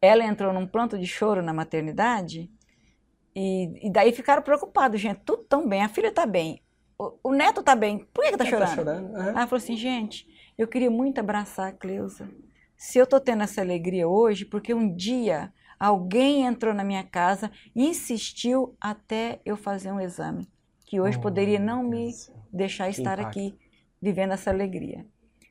ela entrou num pranto de choro na maternidade, e, e daí ficaram preocupados, gente, tudo tão bem, a filha está bem, o, o neto está bem, por que está Tá chorando? chorando? Aham. Aí ela falou assim, gente, eu queria muito abraçar a Cleusa. Se eu tô tendo essa alegria hoje, porque um dia Alguém entrou na minha casa e insistiu até eu fazer um exame, que hoje Oh, poderia não me deixar estar impacto. aqui vivendo essa alegria.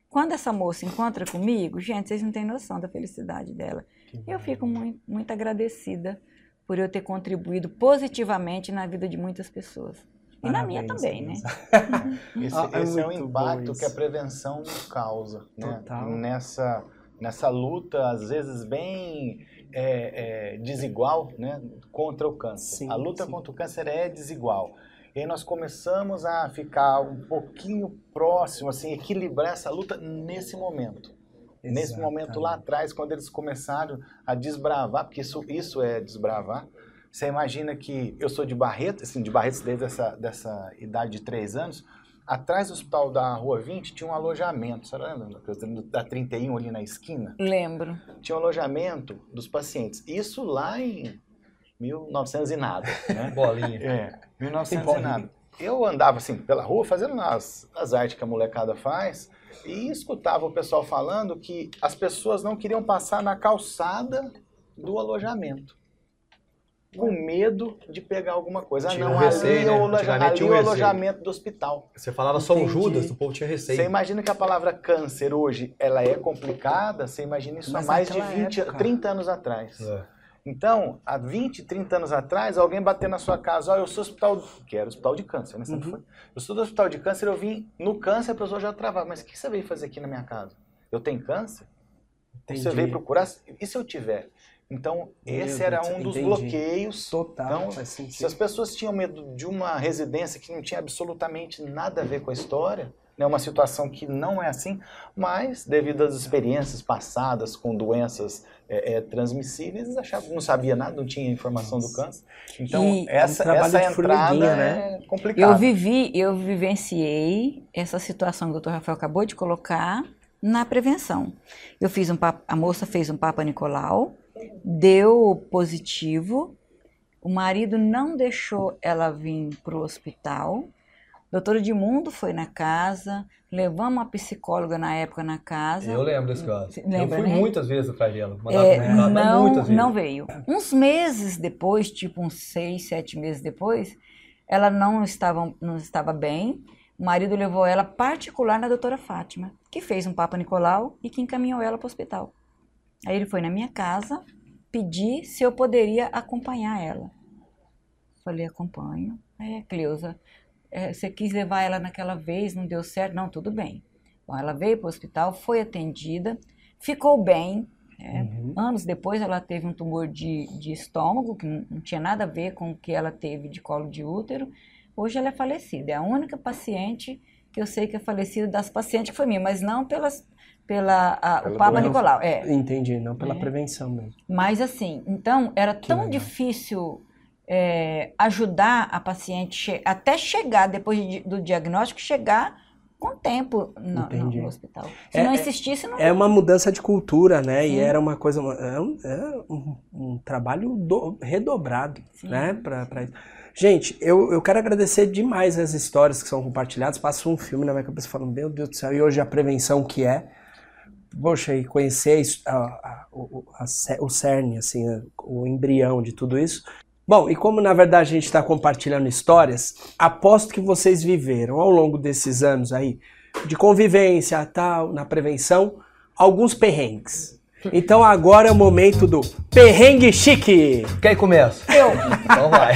Quando essa moça encontra comigo, gente, vocês não têm noção da felicidade dela. Eu fico muito, muito agradecida por eu ter contribuído positivamente na vida de muitas pessoas. E na minha também, né? Esse, Ah, é esse é o impacto que a prevenção causa, né? Nessa, nessa luta, às vezes, bem é, é, desigual né? contra o câncer. Sim, a luta sim. contra o câncer é desigual. E aí nós começamos a ficar um pouquinho próximo, assim, equilibrar essa luta nesse momento. Nesse momento lá atrás, quando eles começaram a desbravar, porque isso, isso é desbravar. Você imagina que eu sou de Barreto, assim, de Barretos desde essa dessa idade de três anos. Atrás do hospital da Rua 20 tinha um alojamento, você lembra? Da 31 ali na esquina? Lembro. Tinha um alojamento dos pacientes. Isso lá em 1900 e nada, né? Bolinha. É, 1900 e nada. Eu andava assim pela rua fazendo as, as artes que a molecada faz e escutava o pessoal falando que as pessoas não queriam passar na calçada do alojamento. Com medo de pegar alguma coisa. Ah, Tinha não, um receio, ali é o, né? aloja- Antigamente ali tinha é um o alojamento do hospital. Você falava São Entendi. Judas, o povo tinha receio. Você imagina que a palavra câncer hoje ela é complicada, você imagina isso Mas há mais de naquela 20, época- 30 anos atrás. É. Então, há 20, 30 anos atrás, alguém bater na sua casa, ó, eu sou hospital, que era hospital de câncer, né? Sempre Uhum. foi. Eu sou do hospital de câncer, eu vim no câncer, a pessoa já travava. Mas o que você veio fazer aqui na minha casa? Eu tenho câncer? Você Entendi. veio procurar? E se eu tiver? Então, Meu esse era Deus, um dos entendi. bloqueios. Total, Então, Se as pessoas tinham medo de uma residência que não tinha absolutamente nada a ver com a história, né, uma situação que não é assim, mas devido às experiências passadas com doenças é, é, transmissíveis, eles achavam, não sabia nada, não tinha informação do câncer. Então, E essa, é um essa entrada é Eu complicada. vivi, eu vivenciei essa situação que o doutor Rafael acabou de colocar na prevenção. Eu fiz um a moça fez um Papa Nicolau, deu positivo, o marido não deixou ela vir para o hospital. Doutor Edmundo foi na casa, levamos uma psicóloga na época na casa. Eu lembro desse caso. Lembra, eu fui né? muitas vezes dela. Mandava É, não, muitas vezes. não veio. Uns meses depois, tipo uns seis, sete meses depois, ela não estava, não estava bem. O marido levou ela particular na doutora Fátima, que fez um Papa Nicolau e que encaminhou ela para o hospital. Aí ele foi na minha casa pedir se eu poderia acompanhar ela. Falei, acompanho. É, Cleusa, é, você quis levar ela naquela vez, não deu certo? Não, tudo bem. Bom, ela veio para o hospital, foi atendida, ficou bem. é. Uhum. Anos depois, ela teve um tumor de, de estômago, que não, não tinha nada a ver com o que ela teve de colo de útero. Hoje ela é falecida. É a única paciente que eu sei que é falecida das pacientes que foi minha, mas não pelas, pela, a- Pela o Papa doença. Nicolau. É. Entendi, não pela É. prevenção mesmo. Mas assim, então era Que tão legal. difícil é, ajudar a paciente che- até chegar, depois de- do diagnóstico, chegar com tempo no, no- hospital. Se É- não é- insistisse, não. É uma mudança de cultura, né? E Sim. era uma coisa, é um, é um- um trabalho do- redobrado, Sim. né? Pra, pra. Gente, eu, eu quero agradecer demais as histórias que são compartilhadas. Passa um filme na minha cabeça falando, meu Deus do céu, e hoje a prevenção que é. Poxa, e conhecer a- a- o, a o cerne, assim, a- o embrião de tudo isso. Bom, e como na verdade a gente está compartilhando histórias, aposto que vocês viveram ao longo desses anos aí de convivência, tal, na prevenção, alguns perrengues. Então agora é o momento do perrengue chique. Quem começa? Eu. Então vai.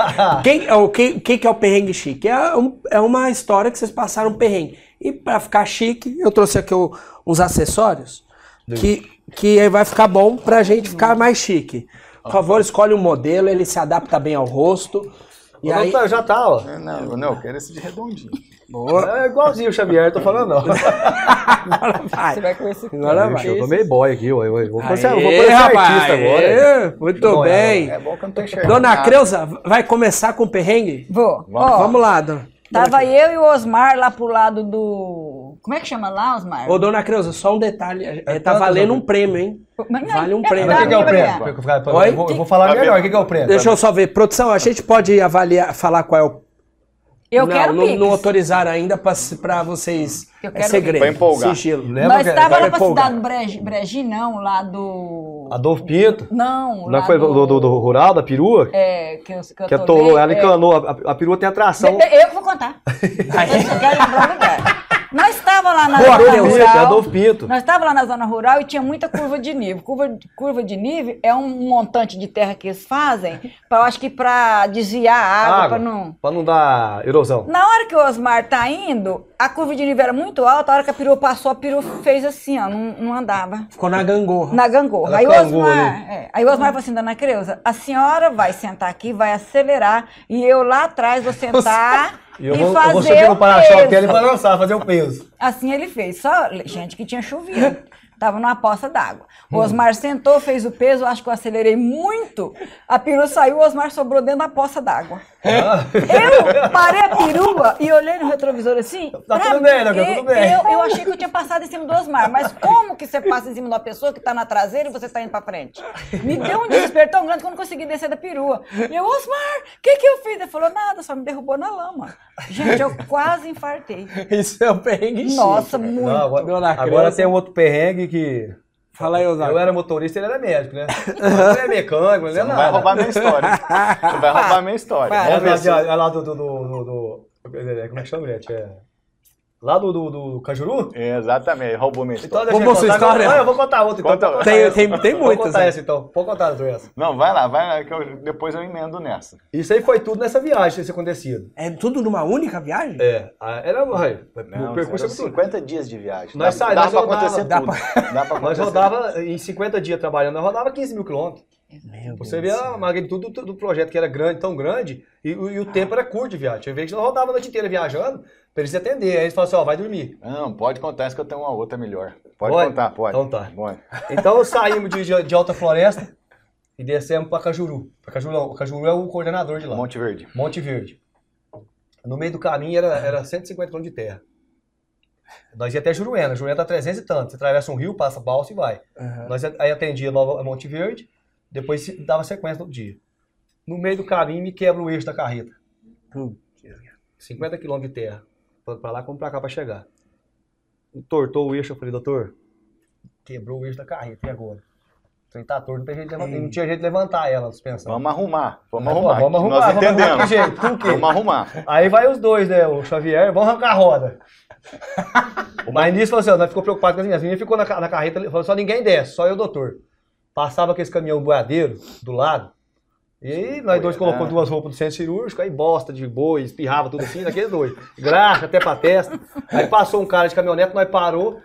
Quem, é o que, que, que é o perrengue chique? É, um- é uma história que vocês passaram um perrengue. E para ficar chique, eu trouxe aqui o- uns acessórios que, que aí vai ficar bom pra gente ficar mais chique. Por favor, escolhe um modelo, ele se adapta bem ao rosto. E O aí, doutor já tá, ó. É, Não, não, eu quero esse de redondinho. boa. É igualzinho o Xavier, tô falando não. Agora vai. Você vai com esse Agora eu vai. tô meio boy aqui, ué. ué. Vou Aê, parecer, vou parecer rapaz, artista agora. aê, Muito Bom, é, bem. É bom que eu não tô enxergando Dona nada. Creuza, vai começar com o perrengue? Vou. Ó, Vamos lá, dona. Tava eu e o Osmar lá pro lado do. Como é que chama lá, Osmar? Ô, dona Creuza, só um detalhe. é, É tá valendo um prêmio, hein? Mas vale um é prêmio. Mas o que, que é o prêmio? Oi? Eu vou, eu vou falar Tá melhor. O que, que é o prêmio? Deixa eu só ver. Produção, a gente pode avaliar, falar qual é o. Eu não, quero não, Pix. não autorizaram ainda pra, pra vocês. Eu é quero segredo. Pra empolgar. Sigilo. Lembra Nós que- estávamos vai lá pra cidade do Bregi, Bregi, não, lá do... Adolfo Pinto. Não, Não foi do, do, do rural, da perua? É, que eu, que eu que atolou, ela é. encanou. A, a perua tem atração. Eu que vou contar. Eu só quero lugar. Nós estávamos lá na Boa, zona Pinto, rural. Adolfo Pinto. Nós estávamos lá na zona rural e tinha muita curva de nível. Curva, curva de nível é um montante de terra que eles fazem, pra, eu acho que para desviar a água, Água. para não. Pra não dar erosão. Na hora que o Osmar tá indo, a curva de nível era muito alta, a hora que a perua passou, a perua fez assim, ó, não, não andava. Ficou na gangorra. Na gangorra. Ela Aí o Osmar, é, aí o Osmar falou assim, dona Creuza, a senhora vai sentar aqui, vai acelerar, e eu lá atrás vou sentar E e, eu vou, eu fazer vou subir no para-choque dele pra lançar, fazer o peso. Assim ele fez. Só, gente, que tinha chovido. Tava numa poça d'água. O Osmar sentou, fez o peso, acho que eu acelerei muito. A perua saiu, o Osmar sobrou dentro da poça d'água. Eu parei a perua e olhei no retrovisor assim. Tá tudo bem, né, tudo bem. Eu, eu achei que eu tinha passado em cima do Osmar. Mas como que você passa em cima de uma pessoa que tá na traseira e você tá indo pra frente? Me deu um desespero tão grande que eu não consegui descer da perua. E eu, Osmar, o que que eu fiz? Ele falou, nada, só me derrubou na lama. Gente, eu quase infartei. Isso é um perrengue Nossa, muito. Não, agora, agora tem um outro perrengue que. Fala aí, Osmar. Eu era motorista e ele era médico, né? Ele é mecânico, ele Você é nada. vai roubar minha história. Não vai roubar minha história. É, ver lá, do, do, do- do- Como é que chama, gente? É... Lá do, do, do Cajuru? Exatamente, roubou minha Então história. deixa eu Roubou sua história? Não, eu vou contar outra então. Conta outra. contar Tem- essa. tem- tem Vou muitas, contar né? essa então. Vou contar as essa. Não, vai lá, vai lá, que eu- depois eu emendo nessa. Isso aí foi tudo nessa viagem, isso acontecido. É tudo numa única viagem? É, era. Não, o percurso é muito 50 dias de viagem. Nós dá, dá nós pra rodava- acontecer dá tudo. Dá pra Nós acontecer. rodava em 50 dias trabalhando, nós rodava 15 mil quilômetros. Meu Você Deus vê a magnitude do, do projeto que era grande, tão grande, e, o- e o tempo era curto de viagem. Tinha vezes que nós rodava a noite inteira viajando, pra eles atender. Aí eles falaram assim, ó, vai dormir. Não, pode contar, essa que eu tenho uma outra melhor. Pode, Pode? contar, pode. Então tá. Pode. Então saímos de, de, de Alta Floresta e descemos para Cajuru. Pra Cajuru não, Cajuru é o coordenador de lá. Monte Verde. Monte Verde. No meio do caminho era, era 150 km de terra. Nós ia até Juruena. Juruena tá 300 e tanto. Você atravessa um rio, passa balsa e vai. Aham. Nós aí atendia Nova Monte Verde, depois dava sequência no dia. No meio do caminho me quebra o eixo da carreta. Putz. 50 km de terra. Tanto pra lá como pra cá pra chegar. Entortou o eixo, eu falei, doutor, quebrou o eixo da carreta, e agora? Trem tá torto, não, tem jeito de levantar, não tinha jeito de levantar ela, a suspensão. Vamos arrumar. Vamos arrumar. vamos arrumar, Nós vamos arrumar entendemos. que jeito, com o quê? Vamos arrumar. Aí vai os dois, né? O Xavier, vamos arrancar a roda. Mas nisso, falou assim, ó, nós ficou preocupado com as minhas. As meninas ficou na, na carreta, falou só ninguém desce, só eu doutor. Passava aquele caminhão boiadeiro do lado. E aí nós dois colocou duas roupas do centro cirúrgico, aí bosta de boi, espirrava tudo assim, daqueles dois. Graxa até pra testa. Aí passou um cara de caminhonete, nós parou.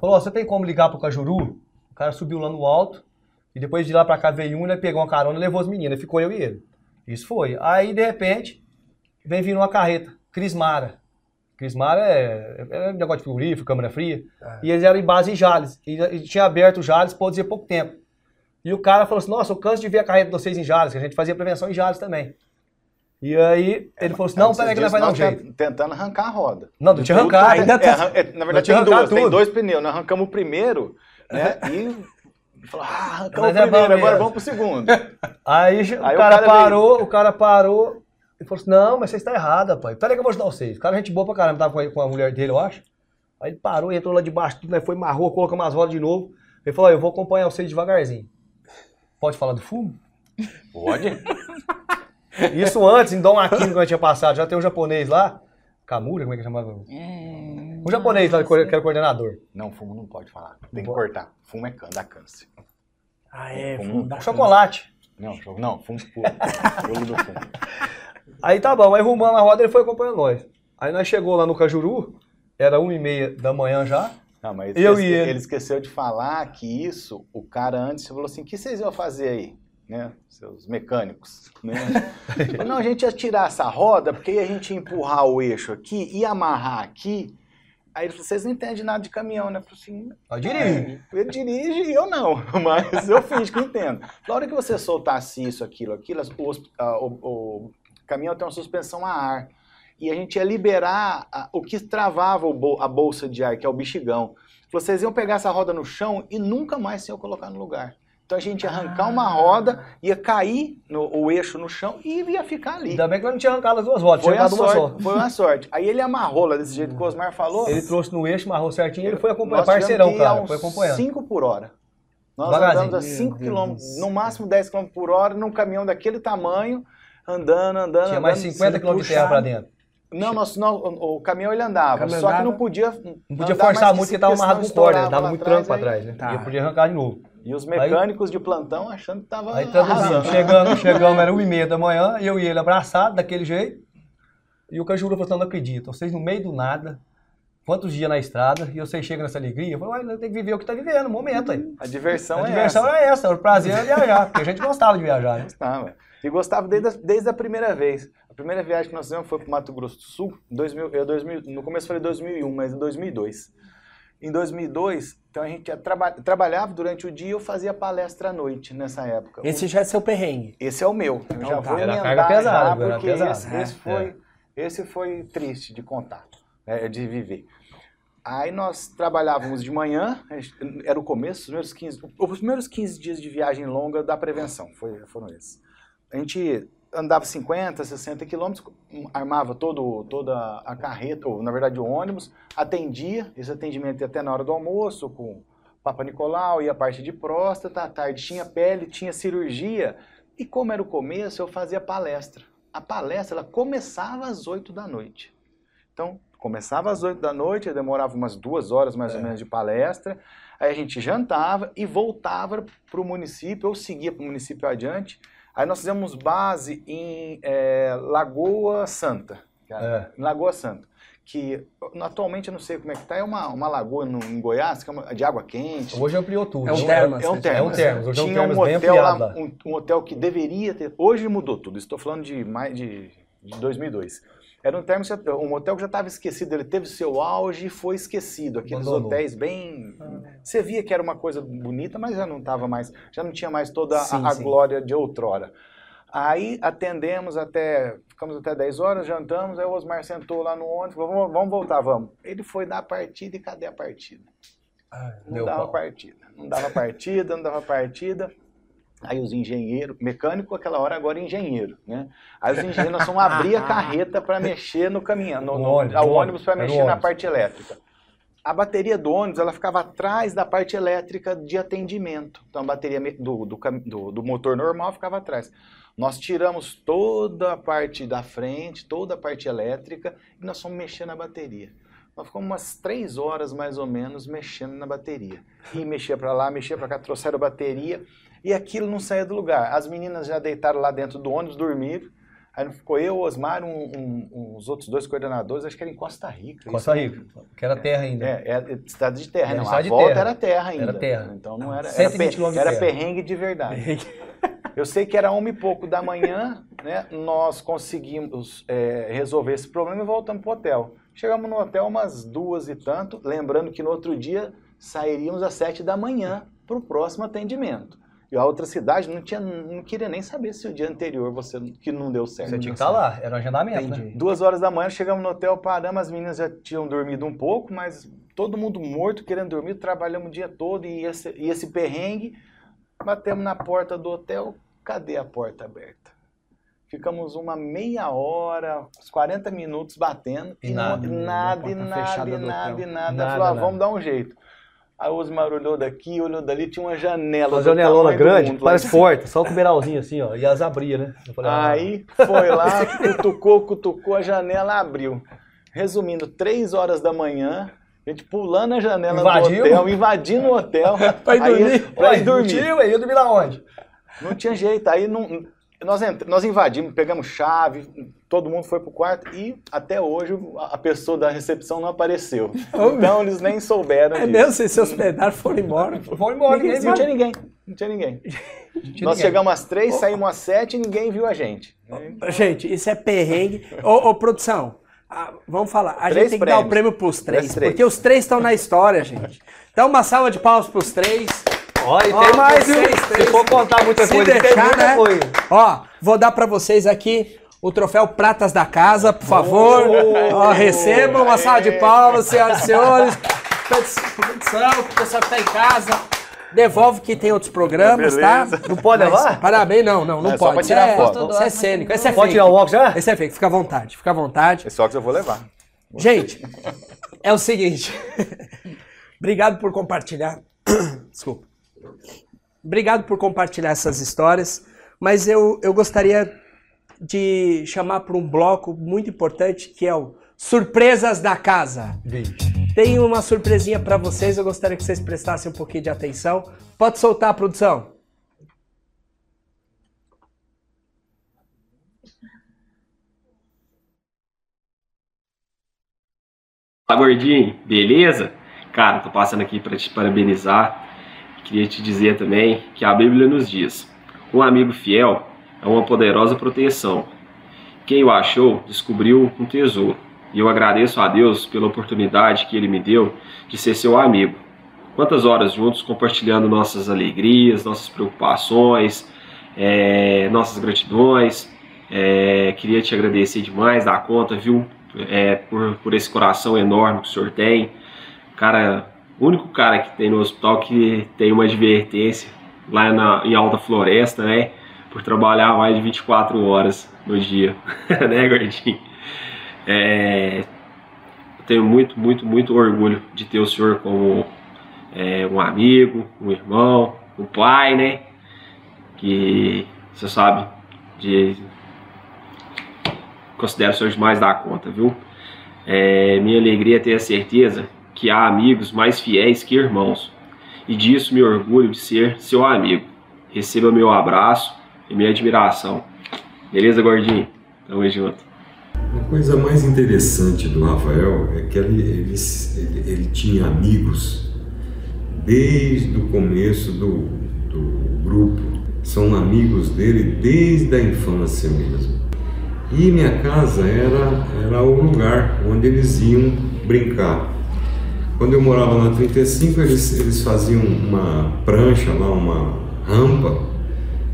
Falou, ó, você tem como ligar pro Cajuru? O cara subiu lá no alto. E depois de lá pra cá veio um, ele pegou uma carona e levou as meninas. Ficou eu e ele. Isso foi. Aí, de repente, vem vindo uma carreta, Crismara. Crismara é, é negócio de frigorífico, câmara fria. E eles eram em base em Jales. E, e tinha aberto o Jales, pode dizer, pouco tempo. E o cara falou assim, nossa, eu canso de ver a carreta de vocês em Jales, que a gente fazia prevenção em Jales também. E aí ele falou assim, não, peraí que nós vai dar um jeito. tent- Tentando arrancar a roda. Não, não tinha é, ainda arran- é, na verdade tem duas, tem dois pneus. Nós arrancamos o primeiro, né? E falou, ah, arrancamos Mas o é primeiro, bom agora vamos pro segundo. Aí, o, Aí o cara cara veio. parou, o cara parou e falou assim, não, mas você está errado, pai. Peraí que eu vou ajudar vocês. O cara é gente boa pra caramba, tava com a, com a mulher dele, eu acho. Aí ele parou, entrou lá debaixo, tudo, né, foi, marrou, colocou umas rodas de novo. Ele falou, eu vou acompanhar vocês devagarzinho. Pode falar do fumo? Pode? Isso antes, em Dom Aquino, que eu tinha passado, já tem um japonês lá, Kamura, como é que chamava? É, Um japonês lá que era coordenador. Não, fumo não pode falar. Tem que cortar. Fumo é can, dá câncer. Ah, é, Fumo. fumo da Um chocolate. Não, não, fumo puro. Puro do fumo. Aí tá bom, aí rumamos a roda ele foi acompanhando nós. Aí nós chegou lá no Cajuru, era uma e meia da manhã já. Não, mas Eu ele, e ele. ele esqueceu de falar que isso, o cara antes falou assim, o que vocês iam fazer aí? Né? Seus mecânicos. Né? Falou, não, a gente ia tirar essa roda, porque aí a gente ia empurrar o eixo aqui e amarrar aqui. Aí ele falou, vocês não entendem nada de caminhão, né? Eu falei assim, dirige. ele dirige e eu não, mas eu finge que entendo. Na hora que você soltasse isso, aquilo, aquilo, o, o- o caminhão tem uma suspensão a ar. E a gente ia liberar a- o que travava o bol- a bolsa de ar, que é o bexigão. Vocês iam pegar essa roda no chão e nunca mais se iam colocar no lugar. Então a gente ia arrancar uma roda, ia cair no, o eixo no chão e ia ficar ali. Ainda bem que eu não tinha arrancado as duas rodas, Foi tinha uma, sorte, só. foi uma sorte. Aí ele amarrou lá desse jeito que o Osmar falou. Ele trouxe no eixo, amarrou certinho e ele foi acompanhando. Parceirão, cara, uns foi acompanhando. 5 por hora. Nós andamos a 5 km, no máximo 10 km por hora, num caminhão daquele tamanho, andando, andando. Tinha mais andando, 50 sendo km de terra pra dentro. Não, nós, não, o o caminhão ele andava, Caminhão só que andava? não podia. Não podia forçar muito porque tava amarrado com corda, né? dava muito tranco aí- trás, né? Tá. E eu podia arrancar de novo. E os mecânicos de plantão achando que tava. Aí traduzindo, chegando, chegamos, era 1 e meia da manhã, eu e ele abraçado daquele jeito. E o Cajuru falou assim, não acredito, vocês no meio do nada, quantos dias na estrada, e vocês chegam nessa alegria. Eu falei, tem que viver o que tá vivendo, no momento aí. A diversão a é diversão essa. é essa, o prazer é viajar, porque a gente gostava de viajar, né? Gostava. E gostava desde a, desde a primeira vez. A primeira viagem que nós fizemos foi para Mato Grosso do Sul, em 2000, eu, 2000, no começo eu falei 2001, mas em 2002. Em 2002, então a gente traba- trabalhava durante o dia e eu fazia palestra à noite nessa época. Esse já é seu perrengue. Esse é o meu. Eu Então já tá. vou Era emendar carga pesada, já, porque pesada. esse, É, esse foi, esse foi triste de contar, né, de viver. Aí nós trabalhávamos de manhã, era o começo, os primeiros 15, os primeiros 15 dias de viagem longa da prevenção, foi, foram esses. A gente andava 50, 60 quilômetros, armava todo, toda a carreta, ou na verdade o ônibus, atendia, esse atendimento ia até na hora do almoço, com Papa Nicolau, ia a parte de próstata, à tarde tinha pele, tinha cirurgia, e como era o começo, eu fazia palestra. A palestra, ela começava às 8 da noite. Então, começava às 8 da noite, demorava umas duas horas mais ou menos de palestra, aí a gente jantava e voltava para o município, ou seguia para o município adiante. Aí nós fizemos base em eh, Lagoa Santa, É. Lagoa Santa, que atualmente eu não sei como é que tá, é uma, uma lagoa no, em Goiás, que é uma- de água quente. Hoje ampliou tudo. É um Hoje- termas, É um né? termas. É um termas, hoje é um Tinha termas um hotel ampliado lá. um, um hotel que deveria ter. Hoje mudou tudo. Estou falando de mais de, de 2002. Era um já- um hotel que já estava esquecido. Ele teve seu auge e foi esquecido. Aqueles Abandonou. hotéis bem. Você via que era uma coisa bonita, mas já não estava mais. Já não tinha mais toda a- Sim, a, sim. glória de outrora. Aí atendemos até. Ficamos até 10 horas, jantamos. Aí o Osmar sentou lá no ônibus falou: vamos, vamos voltar, vamos. Ele foi dar a partida e cadê a partida? Não Deu dava pau. partida. Não dava partida, não dava partida. Aí os engenheiros, mecânico aquela hora agora é engenheiro, né? Aí os engenheiros vamos abrir a carreta para mexer no caminhão, no, No no, ônibus, ônibus para ônibus, mexer no na ônibus. parte elétrica. A bateria do ônibus ela ficava atrás da parte elétrica de atendimento. Então a bateria do, do, do, do motor normal ficava atrás. Nós tiramos toda a parte da frente, toda a parte elétrica e nós fomos mexer na bateria. Nós ficamos umas três horas mais ou menos mexendo na bateria. E mexia para lá, mexia para cá, trouxeram a bateria e aquilo não saía do lugar. As meninas já deitaram lá dentro do ônibus, dormiram. Aí ficou eu, Osmar, um, um, uns outros dois coordenadores, acho que era em Costa Rica. Costa Rica, que era terra ainda. É, é estado de terra, Era não. a de volta terra. era terra ainda. Era terra. Então não era. Era, 120 pe- quilômetros de era perrengue de verdade. Eu sei que era uma e pouco da manhã, né? Nós conseguimos é, resolver esse problema e voltamos pro hotel. Chegamos no hotel umas duas e tanto, lembrando que no outro dia sairíamos às sete da manhã para o próximo atendimento. E a outra cidade não, tinha, não queria nem saber se o dia anterior você que não deu certo. Você tinha que estar lá, era um agendamento, né? Duas horas da manhã, chegamos no hotel, paramos, as meninas já tinham dormido um pouco, mas todo mundo morto, querendo dormir, trabalhamos o dia todo e esse, e esse perrengue, batemos na porta do hotel, cadê a porta aberta? Ficamos uma meia hora, uns 40 minutos batendo E e nada. não, nada, e nada, e nada, e nada. Nada, Falou, ah, nada. vamos dar um jeito. Aí o Osmar olhou daqui, olhou dali, tinha uma janela. Uma janelona grande, mundo parece porta, só com o beiralzinho assim, ó, e as abria, né? Falei, ah, Aí foi lá, cutucou, cutucou, a janela abriu. Resumindo, três horas da manhã, a gente pulando a janela Invadiu? do hotel, invadindo o hotel. Pra ir aí- dormir? Pra ir dormir. Tio, aí eu dormi lá onde? Não tinha jeito. Aí não, nós, nós invadimos, pegamos chave, todo mundo foi pro quarto e até hoje a pessoa da recepção não apareceu. Então eles nem souberam É disso. mesmo? Vocês se hospedaram, foram embora. Vou embora, ninguém Não viu. tinha ninguém. Não tinha ninguém. Tinha Nós ninguém. chegamos às três, saímos às sete e ninguém viu a gente. Gente, isso é perrengue. Ô, ô, produção, ah, vamos falar. A Três gente tem que dar o prêmios. prêmio pros três, Três, três. porque os três estão na história, gente. Então, uma salva de palmas pros três. Ó, e Ó, tem mais viu? três, três. Se for contar muita Se coisa, tem deixar, muita né? coisa. Ó, vou dar pra vocês aqui o troféu Pratas da Casa, por favor. Ó, recebam uma salva de palmas, senhoras e senhores. Produção, o pessoal que tá em casa. Devolve que tem outros programas, tá? Não pode Mas, levar? Parabéns, não, não, não É só pode. pra Isso tirar é, foto. Isso é cênico, esse é Pode fake. tirar o óculos já? Esse é fake, fica à vontade, fica à vontade. Esse óculos eu vou levar. Gente, é o seguinte. Obrigado por compartilhar. Desculpa. Obrigado por compartilhar essas histórias. Mas eu, eu gostaria de chamar para um bloco muito importante que é o Surpresas da Casa. Tem uma surpresinha para vocês, eu gostaria que vocês prestassem um pouquinho de atenção. Pode soltar a produção. Fala gordinho, beleza? Cara, tô passando aqui para te parabenizar. Queria te dizer também que a Bíblia nos diz: um amigo fiel é uma poderosa proteção. Quem o achou descobriu um tesouro. E eu agradeço a Deus pela oportunidade que Ele me deu de ser seu amigo. Quantas horas juntos compartilhando nossas alegrias, nossas preocupações, é, nossas gratidões. É, queria te agradecer demais da conta, viu? É, por, por esse coração enorme que o senhor tem. Cara, o único cara que tem no hospital que tem uma advertência lá na, em Alta Floresta, né? Por trabalhar mais de 24 horas no dia, né, gordinho? É, eu tenho muito, muito, muito orgulho de ter o senhor como é, um amigo, um irmão, um pai, né? Que você sabe, de considero o senhor demais da conta, viu? É, minha alegria é ter a certeza que há amigos mais fiéis que irmãos, e disso me orgulho de ser seu amigo. Receba meu abraço e minha admiração. Beleza, gordinho? Tamo junto. A coisa mais interessante do Rafael é que ele, ele, ele, ele tinha amigos desde o começo do, do grupo. São amigos dele desde a infância mesmo. E minha casa era, era o lugar onde eles iam brincar. Quando eu morava na 35, eles, eles faziam uma prancha lá, uma rampa,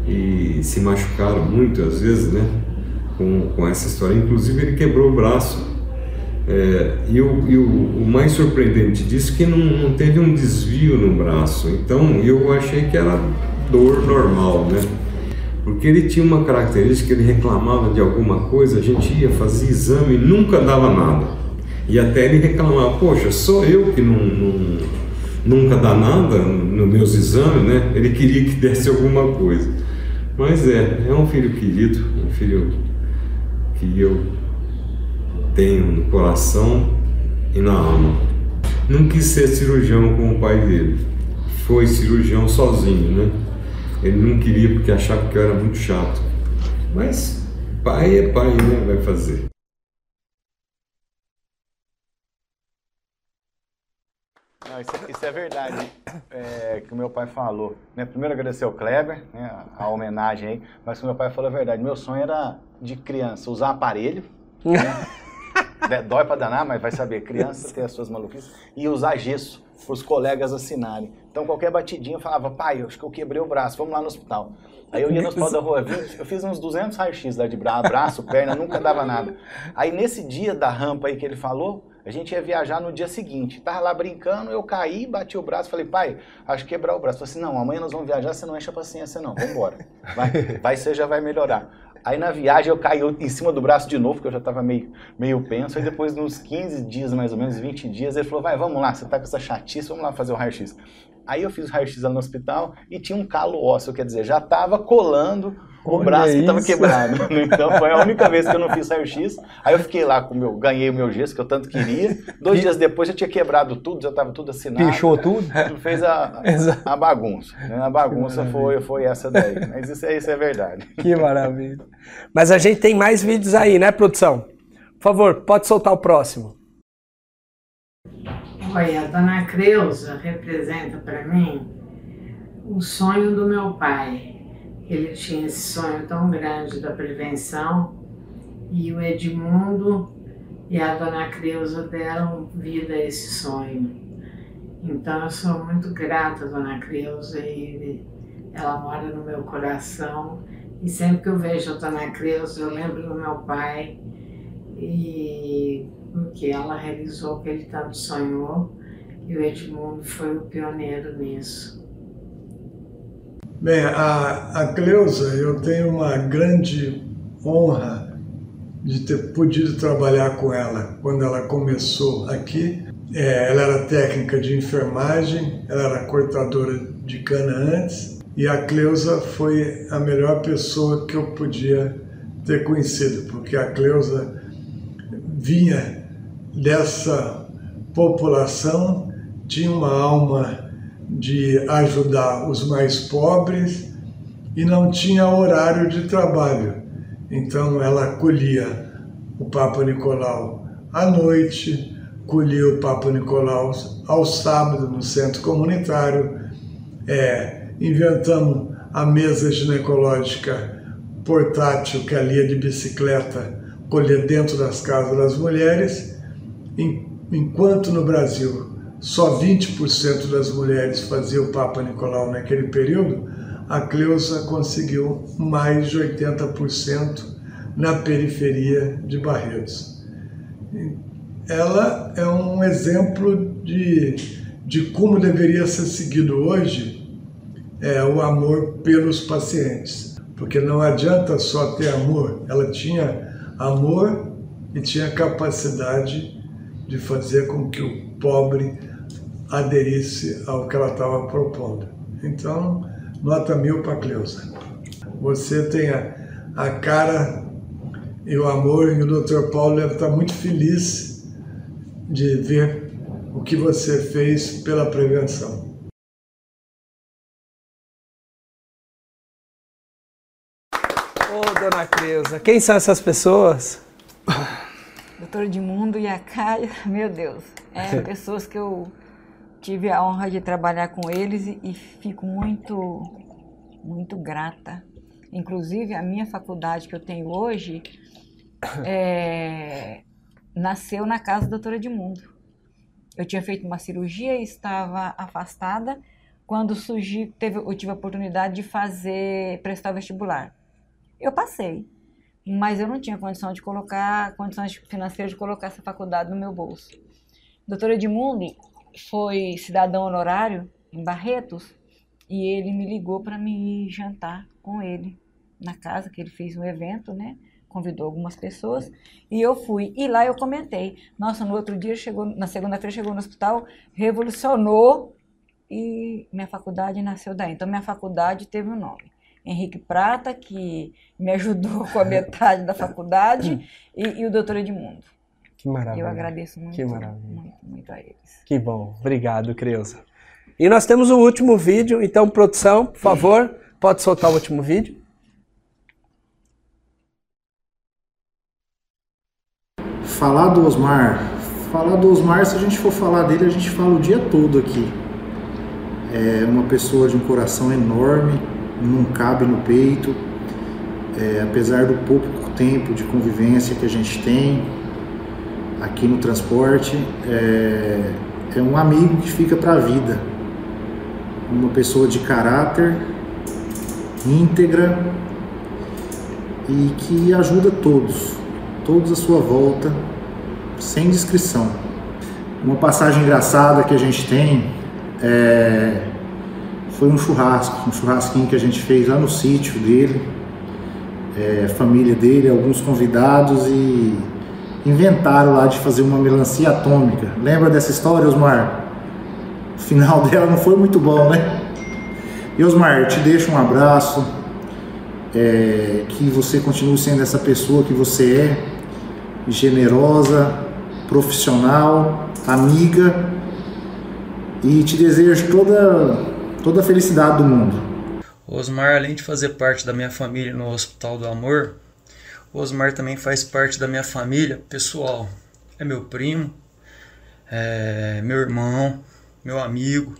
e se machucaram muito às vezes, né? Com, com essa história. Inclusive, ele quebrou o braço. É, e o, e o, o, mais surpreendente disso é que não, não teve um desvio no braço. Então, eu achei que era dor normal, né? Porque ele tinha uma característica, ele reclamava de alguma coisa, a gente ia fazer exame e nunca dava nada. E até ele reclamava, poxa, sou eu que não, não, nunca dá nada nos meus exames, né? Ele queria que desse alguma coisa. Mas é, é um filho querido, um filho que eu tenho no coração e na alma. Não quis ser cirurgião como o pai dele. Foi cirurgião sozinho, né? Ele não queria porque achava que eu era muito chato. Mas pai é pai, né? Vai fazer. Não, isso, isso, é verdade, é, que o meu pai falou. Né? Primeiro agradecer ao Kleber, né, a, a, homenagem aí, mas o meu pai falou a verdade. Meu sonho era de criança usar aparelho, né? dói pra danar, mas vai saber, criança tem as suas maluquices, e usar gesso para os colegas assinarem. Então qualquer batidinha eu falava, pai, eu acho que eu quebrei o braço, vamos lá no hospital. Aí eu ia no hospital da rua, eu fiz uns 200 raio-x lá de braço, perna, nunca dava nada. Aí nesse dia da rampa aí que ele falou, a gente ia viajar no dia seguinte. Tava lá brincando, eu caí, bati o braço, falei, pai, acho que quebrar o braço. Falei assim, não, amanhã nós vamos viajar, você não enche a paciência não, vambora. Vai, vai ser, já vai melhorar. Aí na viagem eu caí em cima do braço de novo, porque eu já estava meio, meio penso. Aí depois, uns 15 dias, mais ou menos, 20 dias, ele falou, vai, vamos lá, você tá com essa chatice, vamos lá fazer o raio-x. Aí eu fiz o raio-x lá no hospital e tinha um calo ósseo, quer dizer, já estava colando o Olha braço que estava quebrado. Então foi a única vez que eu não fiz raio-x. Aí eu fiquei lá com o meu, ganhei o meu gesso que eu tanto queria. Dois dias depois já tinha quebrado tudo, já estava tudo assinado. Pichou tudo? Tudo fez a, a bagunça. né? A bagunça foi, foi essa daí. Mas isso, é- isso é verdade. Que maravilha. Mas a gente tem mais vídeos aí, né, produção? Por favor, pode soltar o próximo. Olha, a dona Creuza representa para mim o sonho do meu pai. Ele tinha esse sonho tão grande da prevenção e o Edmundo e a dona Creuza deram vida a esse sonho. Então eu sou muito grata à dona Creuza e ela mora no meu coração. E sempre que eu vejo a dona Creuza, eu lembro do meu pai e o que ela realizou, o que ele tanto sonhou. E o Edmundo foi o pioneiro nisso. Bem, a, a Cleusa, eu tenho uma grande honra de ter podido trabalhar com ela quando ela começou aqui. É, ela era técnica de enfermagem, ela era cortadora de cana antes, e a Cleusa foi a melhor pessoa que eu podia ter conhecido, porque a Cleusa vinha dessa população, tinha uma alma de ajudar os mais pobres e não tinha horário de trabalho. Então ela colhia o Papa Nicolau à noite, colhia o Papa Nicolau ao sábado no centro comunitário, é, inventamos a mesa ginecológica portátil que ali é de bicicleta colher dentro das casas das mulheres, enquanto no Brasil só 20% das mulheres faziam o Papa Nicolau naquele período, a Cleusa conseguiu mais de 80% na periferia de Barretos. Ela é um exemplo de, de como deveria ser seguido hoje é, o amor pelos pacientes. Porque não adianta só ter amor, ela tinha amor e tinha capacidade de fazer com que o pobre aderisse ao que ela estava propondo. Então, nota mil para Cleusa. Você tem a, a cara e o amor, e o Dr. Paulo deve estar muito feliz de ver o que você fez pela prevenção. Ô, dona Cleusa, quem são essas pessoas? Doutor Edmundo e a Caia, meu Deus, é pessoas que eu tive a honra de trabalhar com eles e, e fico muito, muito grata. Inclusive, a minha faculdade que eu tenho hoje é, nasceu na casa da doutora Edmundo. Eu tinha feito uma cirurgia e estava afastada quando surgiu, teve, eu tive a oportunidade de fazer, prestar vestibular. Eu passei, mas eu não tinha condição de colocar, condições financeiras de colocar essa faculdade no meu bolso. Doutor Edmundo foi cidadão honorário em Barretos e ele me ligou para me jantar com ele na casa, que ele fez um evento, né? Convidou algumas pessoas e eu fui. E lá eu comentei. Nossa, no outro dia chegou, na segunda-feira chegou no hospital, revolucionou e minha faculdade nasceu daí. Então minha faculdade teve um nome. Henrique Prata, que me ajudou com a metade da faculdade, e, e o doutor Edmundo. Que maravilha. Eu agradeço muito, Que maravilha. muito, muito a eles. Que bom. Obrigado, Creuza. E nós temos o último vídeo, então, produção, por favor, pode soltar o último vídeo. Falar do Osmar. Falar do Osmar, se a gente for falar dele, a gente fala o dia todo aqui. É uma pessoa de um coração enorme, não cabe no peito. É, apesar do pouco tempo de convivência que a gente tem aqui no transporte, é, é um amigo que fica para a vida. Uma pessoa de caráter, íntegra e que ajuda todos, todos à sua volta, sem descrição. Uma passagem engraçada que a gente tem é, foi um churrasco, um churrasquinho que a gente fez lá no sítio dele, é, família dele, alguns convidados e inventaram lá de fazer uma melancia atômica. Lembra dessa história, Osmar? O final dela não foi muito bom, né? E Osmar, eu te deixo um abraço, é, que você continue sendo essa pessoa que você é, generosa, profissional, amiga, e te desejo toda, toda a felicidade do mundo. Osmar, além de fazer parte da minha família no Hospital do Amor, Osmar também faz parte da minha família pessoal. É meu primo, é meu irmão, meu amigo.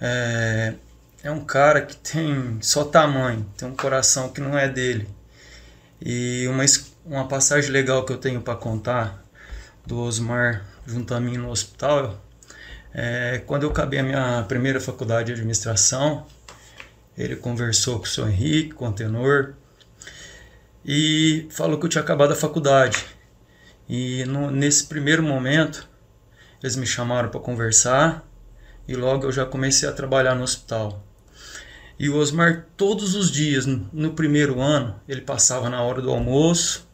É, é um cara que tem só tamanho, tem um coração que não é dele. E uma, uma passagem legal que eu tenho para contar do Osmar junto a mim no hospital é quando eu acabei a minha primeira faculdade de administração. Ele conversou com o seu Henrique, com o Tenor, e falou que eu tinha acabado a faculdade. E no- nesse primeiro momento, eles me chamaram para conversar e logo eu já comecei a trabalhar no hospital. E o Osmar, todos os dias, no primeiro ano, ele passava na hora do almoço,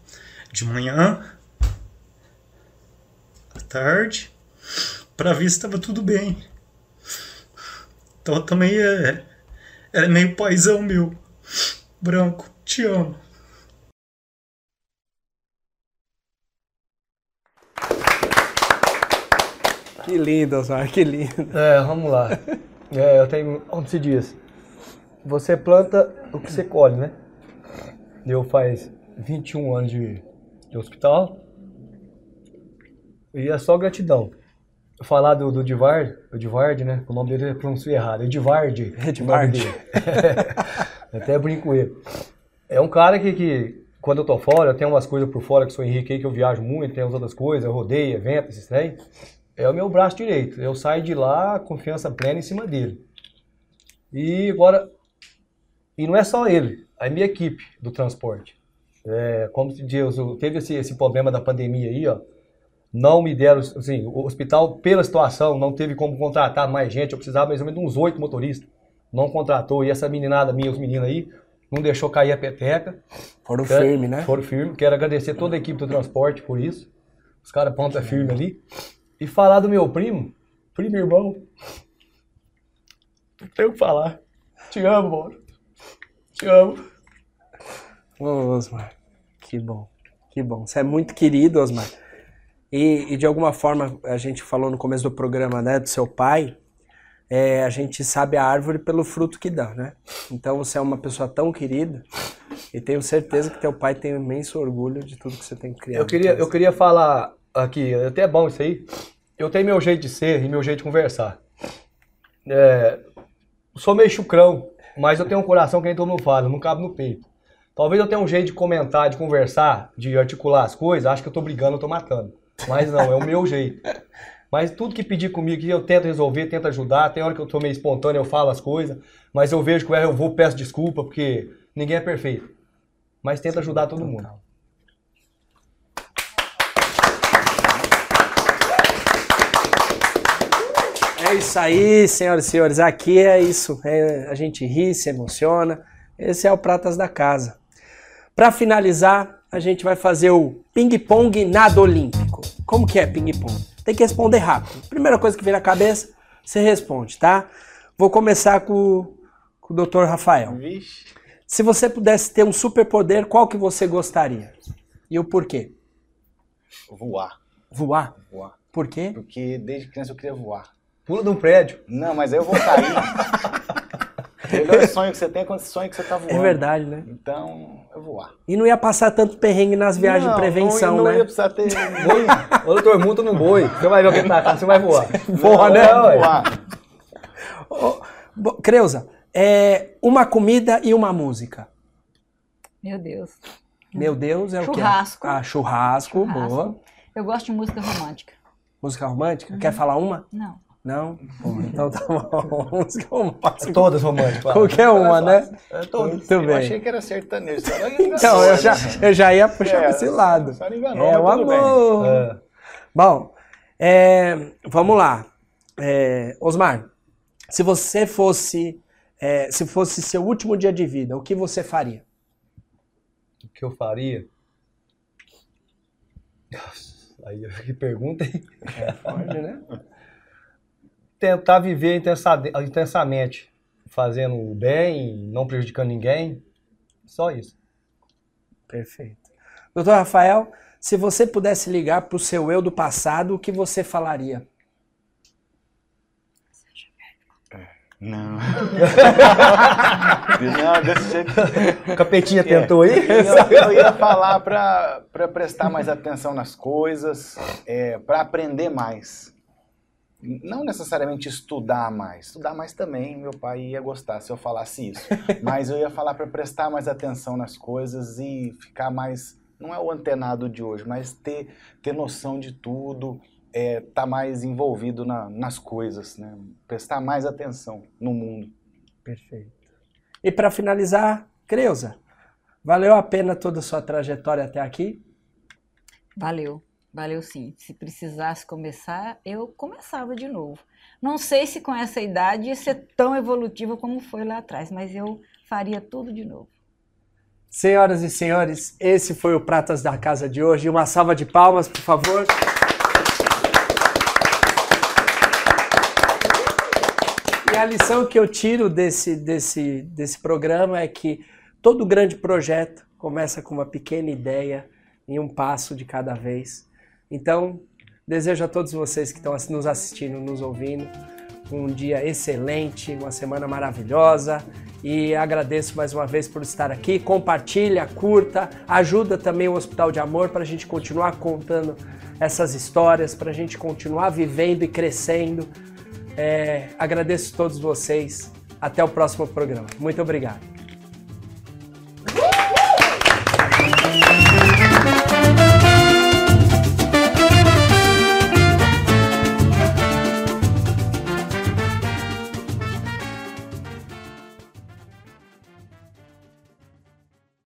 de manhã, à tarde, para ver se estava tudo bem. Então também é, é meio paizão meu. Branco, te amo. Que lindo, Osmar, que lindo. É, vamos lá. É, eu tenho. Como se diz? Você planta o que você colhe, né? Eu faz 21 anos de, de hospital. E é só gratidão. Eu falar do, do Divard, o Divard, né? O nome dele é pronunciado errado. Edivard. Edivard. Até brinco ele. É um cara que, que, quando eu tô fora, eu tenho umas coisas por fora que sou Henrique aí, que eu viajo muito, tem as outras coisas, eu rodeio, evento, esses trem. É o meu braço direito. Eu saio de lá, confiança plena em cima dele. E agora, e não é só ele, a minha equipe do transporte. É, como se diz, eu- teve esse, esse problema da pandemia aí, ó. Não me deram, assim, o hospital, pela situação, não teve como contratar mais gente. Eu precisava mais ou menos de uns oito motoristas. Não contratou. E essa meninada minha, os meninos aí, não deixou cair a peteca. Foram Quero- firme, né? Foram firme. Quero agradecer toda a equipe do transporte por isso. Os caras ponta firme ali. E falar do meu primo, primo irmão. Não tenho o que falar. Te amo, mano. Te amo. Ô, Osmar, que bom, que bom. Você é muito querido, Osmar. E, e de alguma forma, a gente falou no começo do programa, né, do seu pai, é, a gente sabe a árvore pelo fruto que dá, né? Então você é uma pessoa tão querida e tenho certeza que teu pai tem um imenso orgulho de tudo que você tem criado. Eu queria, eu queria falar aqui, é até bom isso aí. Eu tenho meu jeito de ser e meu jeito de conversar. É, sou meio chucrão, mas eu tenho um coração que nem todo mundo fala, não cabe no peito. Talvez eu tenha um jeito de comentar, de conversar, de articular as coisas, acho que eu tô brigando, eu tô matando. Mas não, é o meu jeito. Mas tudo que pedir comigo, que eu tento resolver, tento ajudar. Tem hora que eu tô meio espontâneo, eu falo as coisas. Mas eu vejo que eu eu vou, peço desculpa, porque ninguém é perfeito. Mas tento ajudar todo mundo. É isso aí, senhoras e senhores. Aqui é isso. É, a gente ri, se emociona. Esse é o Pratas da Casa. Para finalizar, a gente vai fazer o ping-pong nado olímpico. Como que é ping-pong? Tem que responder rápido. Primeira coisa que vem na cabeça, você responde, tá? Vou começar com, com o Dr. Rafael. Vixe. Se você pudesse ter um superpoder, qual que você gostaria? E o porquê? Voar. Voar? Voar. Por quê? Porque desde criança eu queria voar. Pula de um prédio. Não, mas aí eu vou cair. o melhor sonho que você tem é quando você sonha que você tá voando. É verdade, né? Então, eu voar. E não ia passar tanto perrengue nas viagens Não, de prevenção, não, não né? ia precisar ter... Ô, doutor, monta num boi. Você vai ver o que tá você vai voar. Voa, Não, né? vou voar. Creuza, é uma comida e uma música. Meu Deus. Meu Deus, é o quê? Churrasco. Ah, churrasco, Churrasco. boa. Eu gosto de música romântica. Música romântica? Quer falar uma? Não. Não? Bom, então tá bom. Música romântica. Todas românticas. Qualquer uma, né? É todas. Muito Eu bem. achei que era sertanejo. Então, eu já, eu já ia puxar É, pra esse lado. só enganou, É o amor. É. Bom, é, vamos lá. É, Osmar, se você fosse, é, se fosse seu último dia de vida, o que você faria? O que eu faria? Aí, que pergunta, hein? Pode, né? Tentar viver intensa- intensamente, fazendo o bem, não prejudicando ninguém. Só isso. Perfeito. Doutor Rafael, se você pudesse ligar para o seu eu do passado, o que você falaria? Não. não, desse jeito. O capetinha tentou aí? Eu, eu ia falar para prestar mais atenção nas coisas, é, para aprender mais. Não necessariamente estudar mais. Estudar mais também, meu pai ia gostar se eu falasse isso. Mas eu ia falar para prestar mais atenção nas coisas e ficar mais. Não é o antenado de hoje, mas ter, ter noção de tudo, é, tá mais envolvido na- nas coisas, né? Prestar mais atenção no mundo. Perfeito. E para finalizar, Creuza, valeu a pena toda a sua trajetória até aqui? Valeu. Valeu sim. Se precisasse começar, eu começava de novo. Não sei se com essa idade ia ser tão evolutiva como foi lá atrás, mas eu faria tudo de novo. Senhoras e senhores, esse foi o Pratas da Casa de hoje. Uma salva de palmas, por favor. E a lição que eu tiro desse, desse, desse programa é que todo grande projeto começa com uma pequena ideia e um passo de cada vez. Então, desejo a todos vocês que estão nos assistindo, nos ouvindo, um dia excelente, uma semana maravilhosa e agradeço mais uma vez por estar aqui. Compartilha, curta, ajuda também o Hospital de Amor para a gente continuar contando essas histórias, para a gente continuar vivendo e crescendo. É, agradeço a todos vocês. Até o próximo programa. Muito obrigado.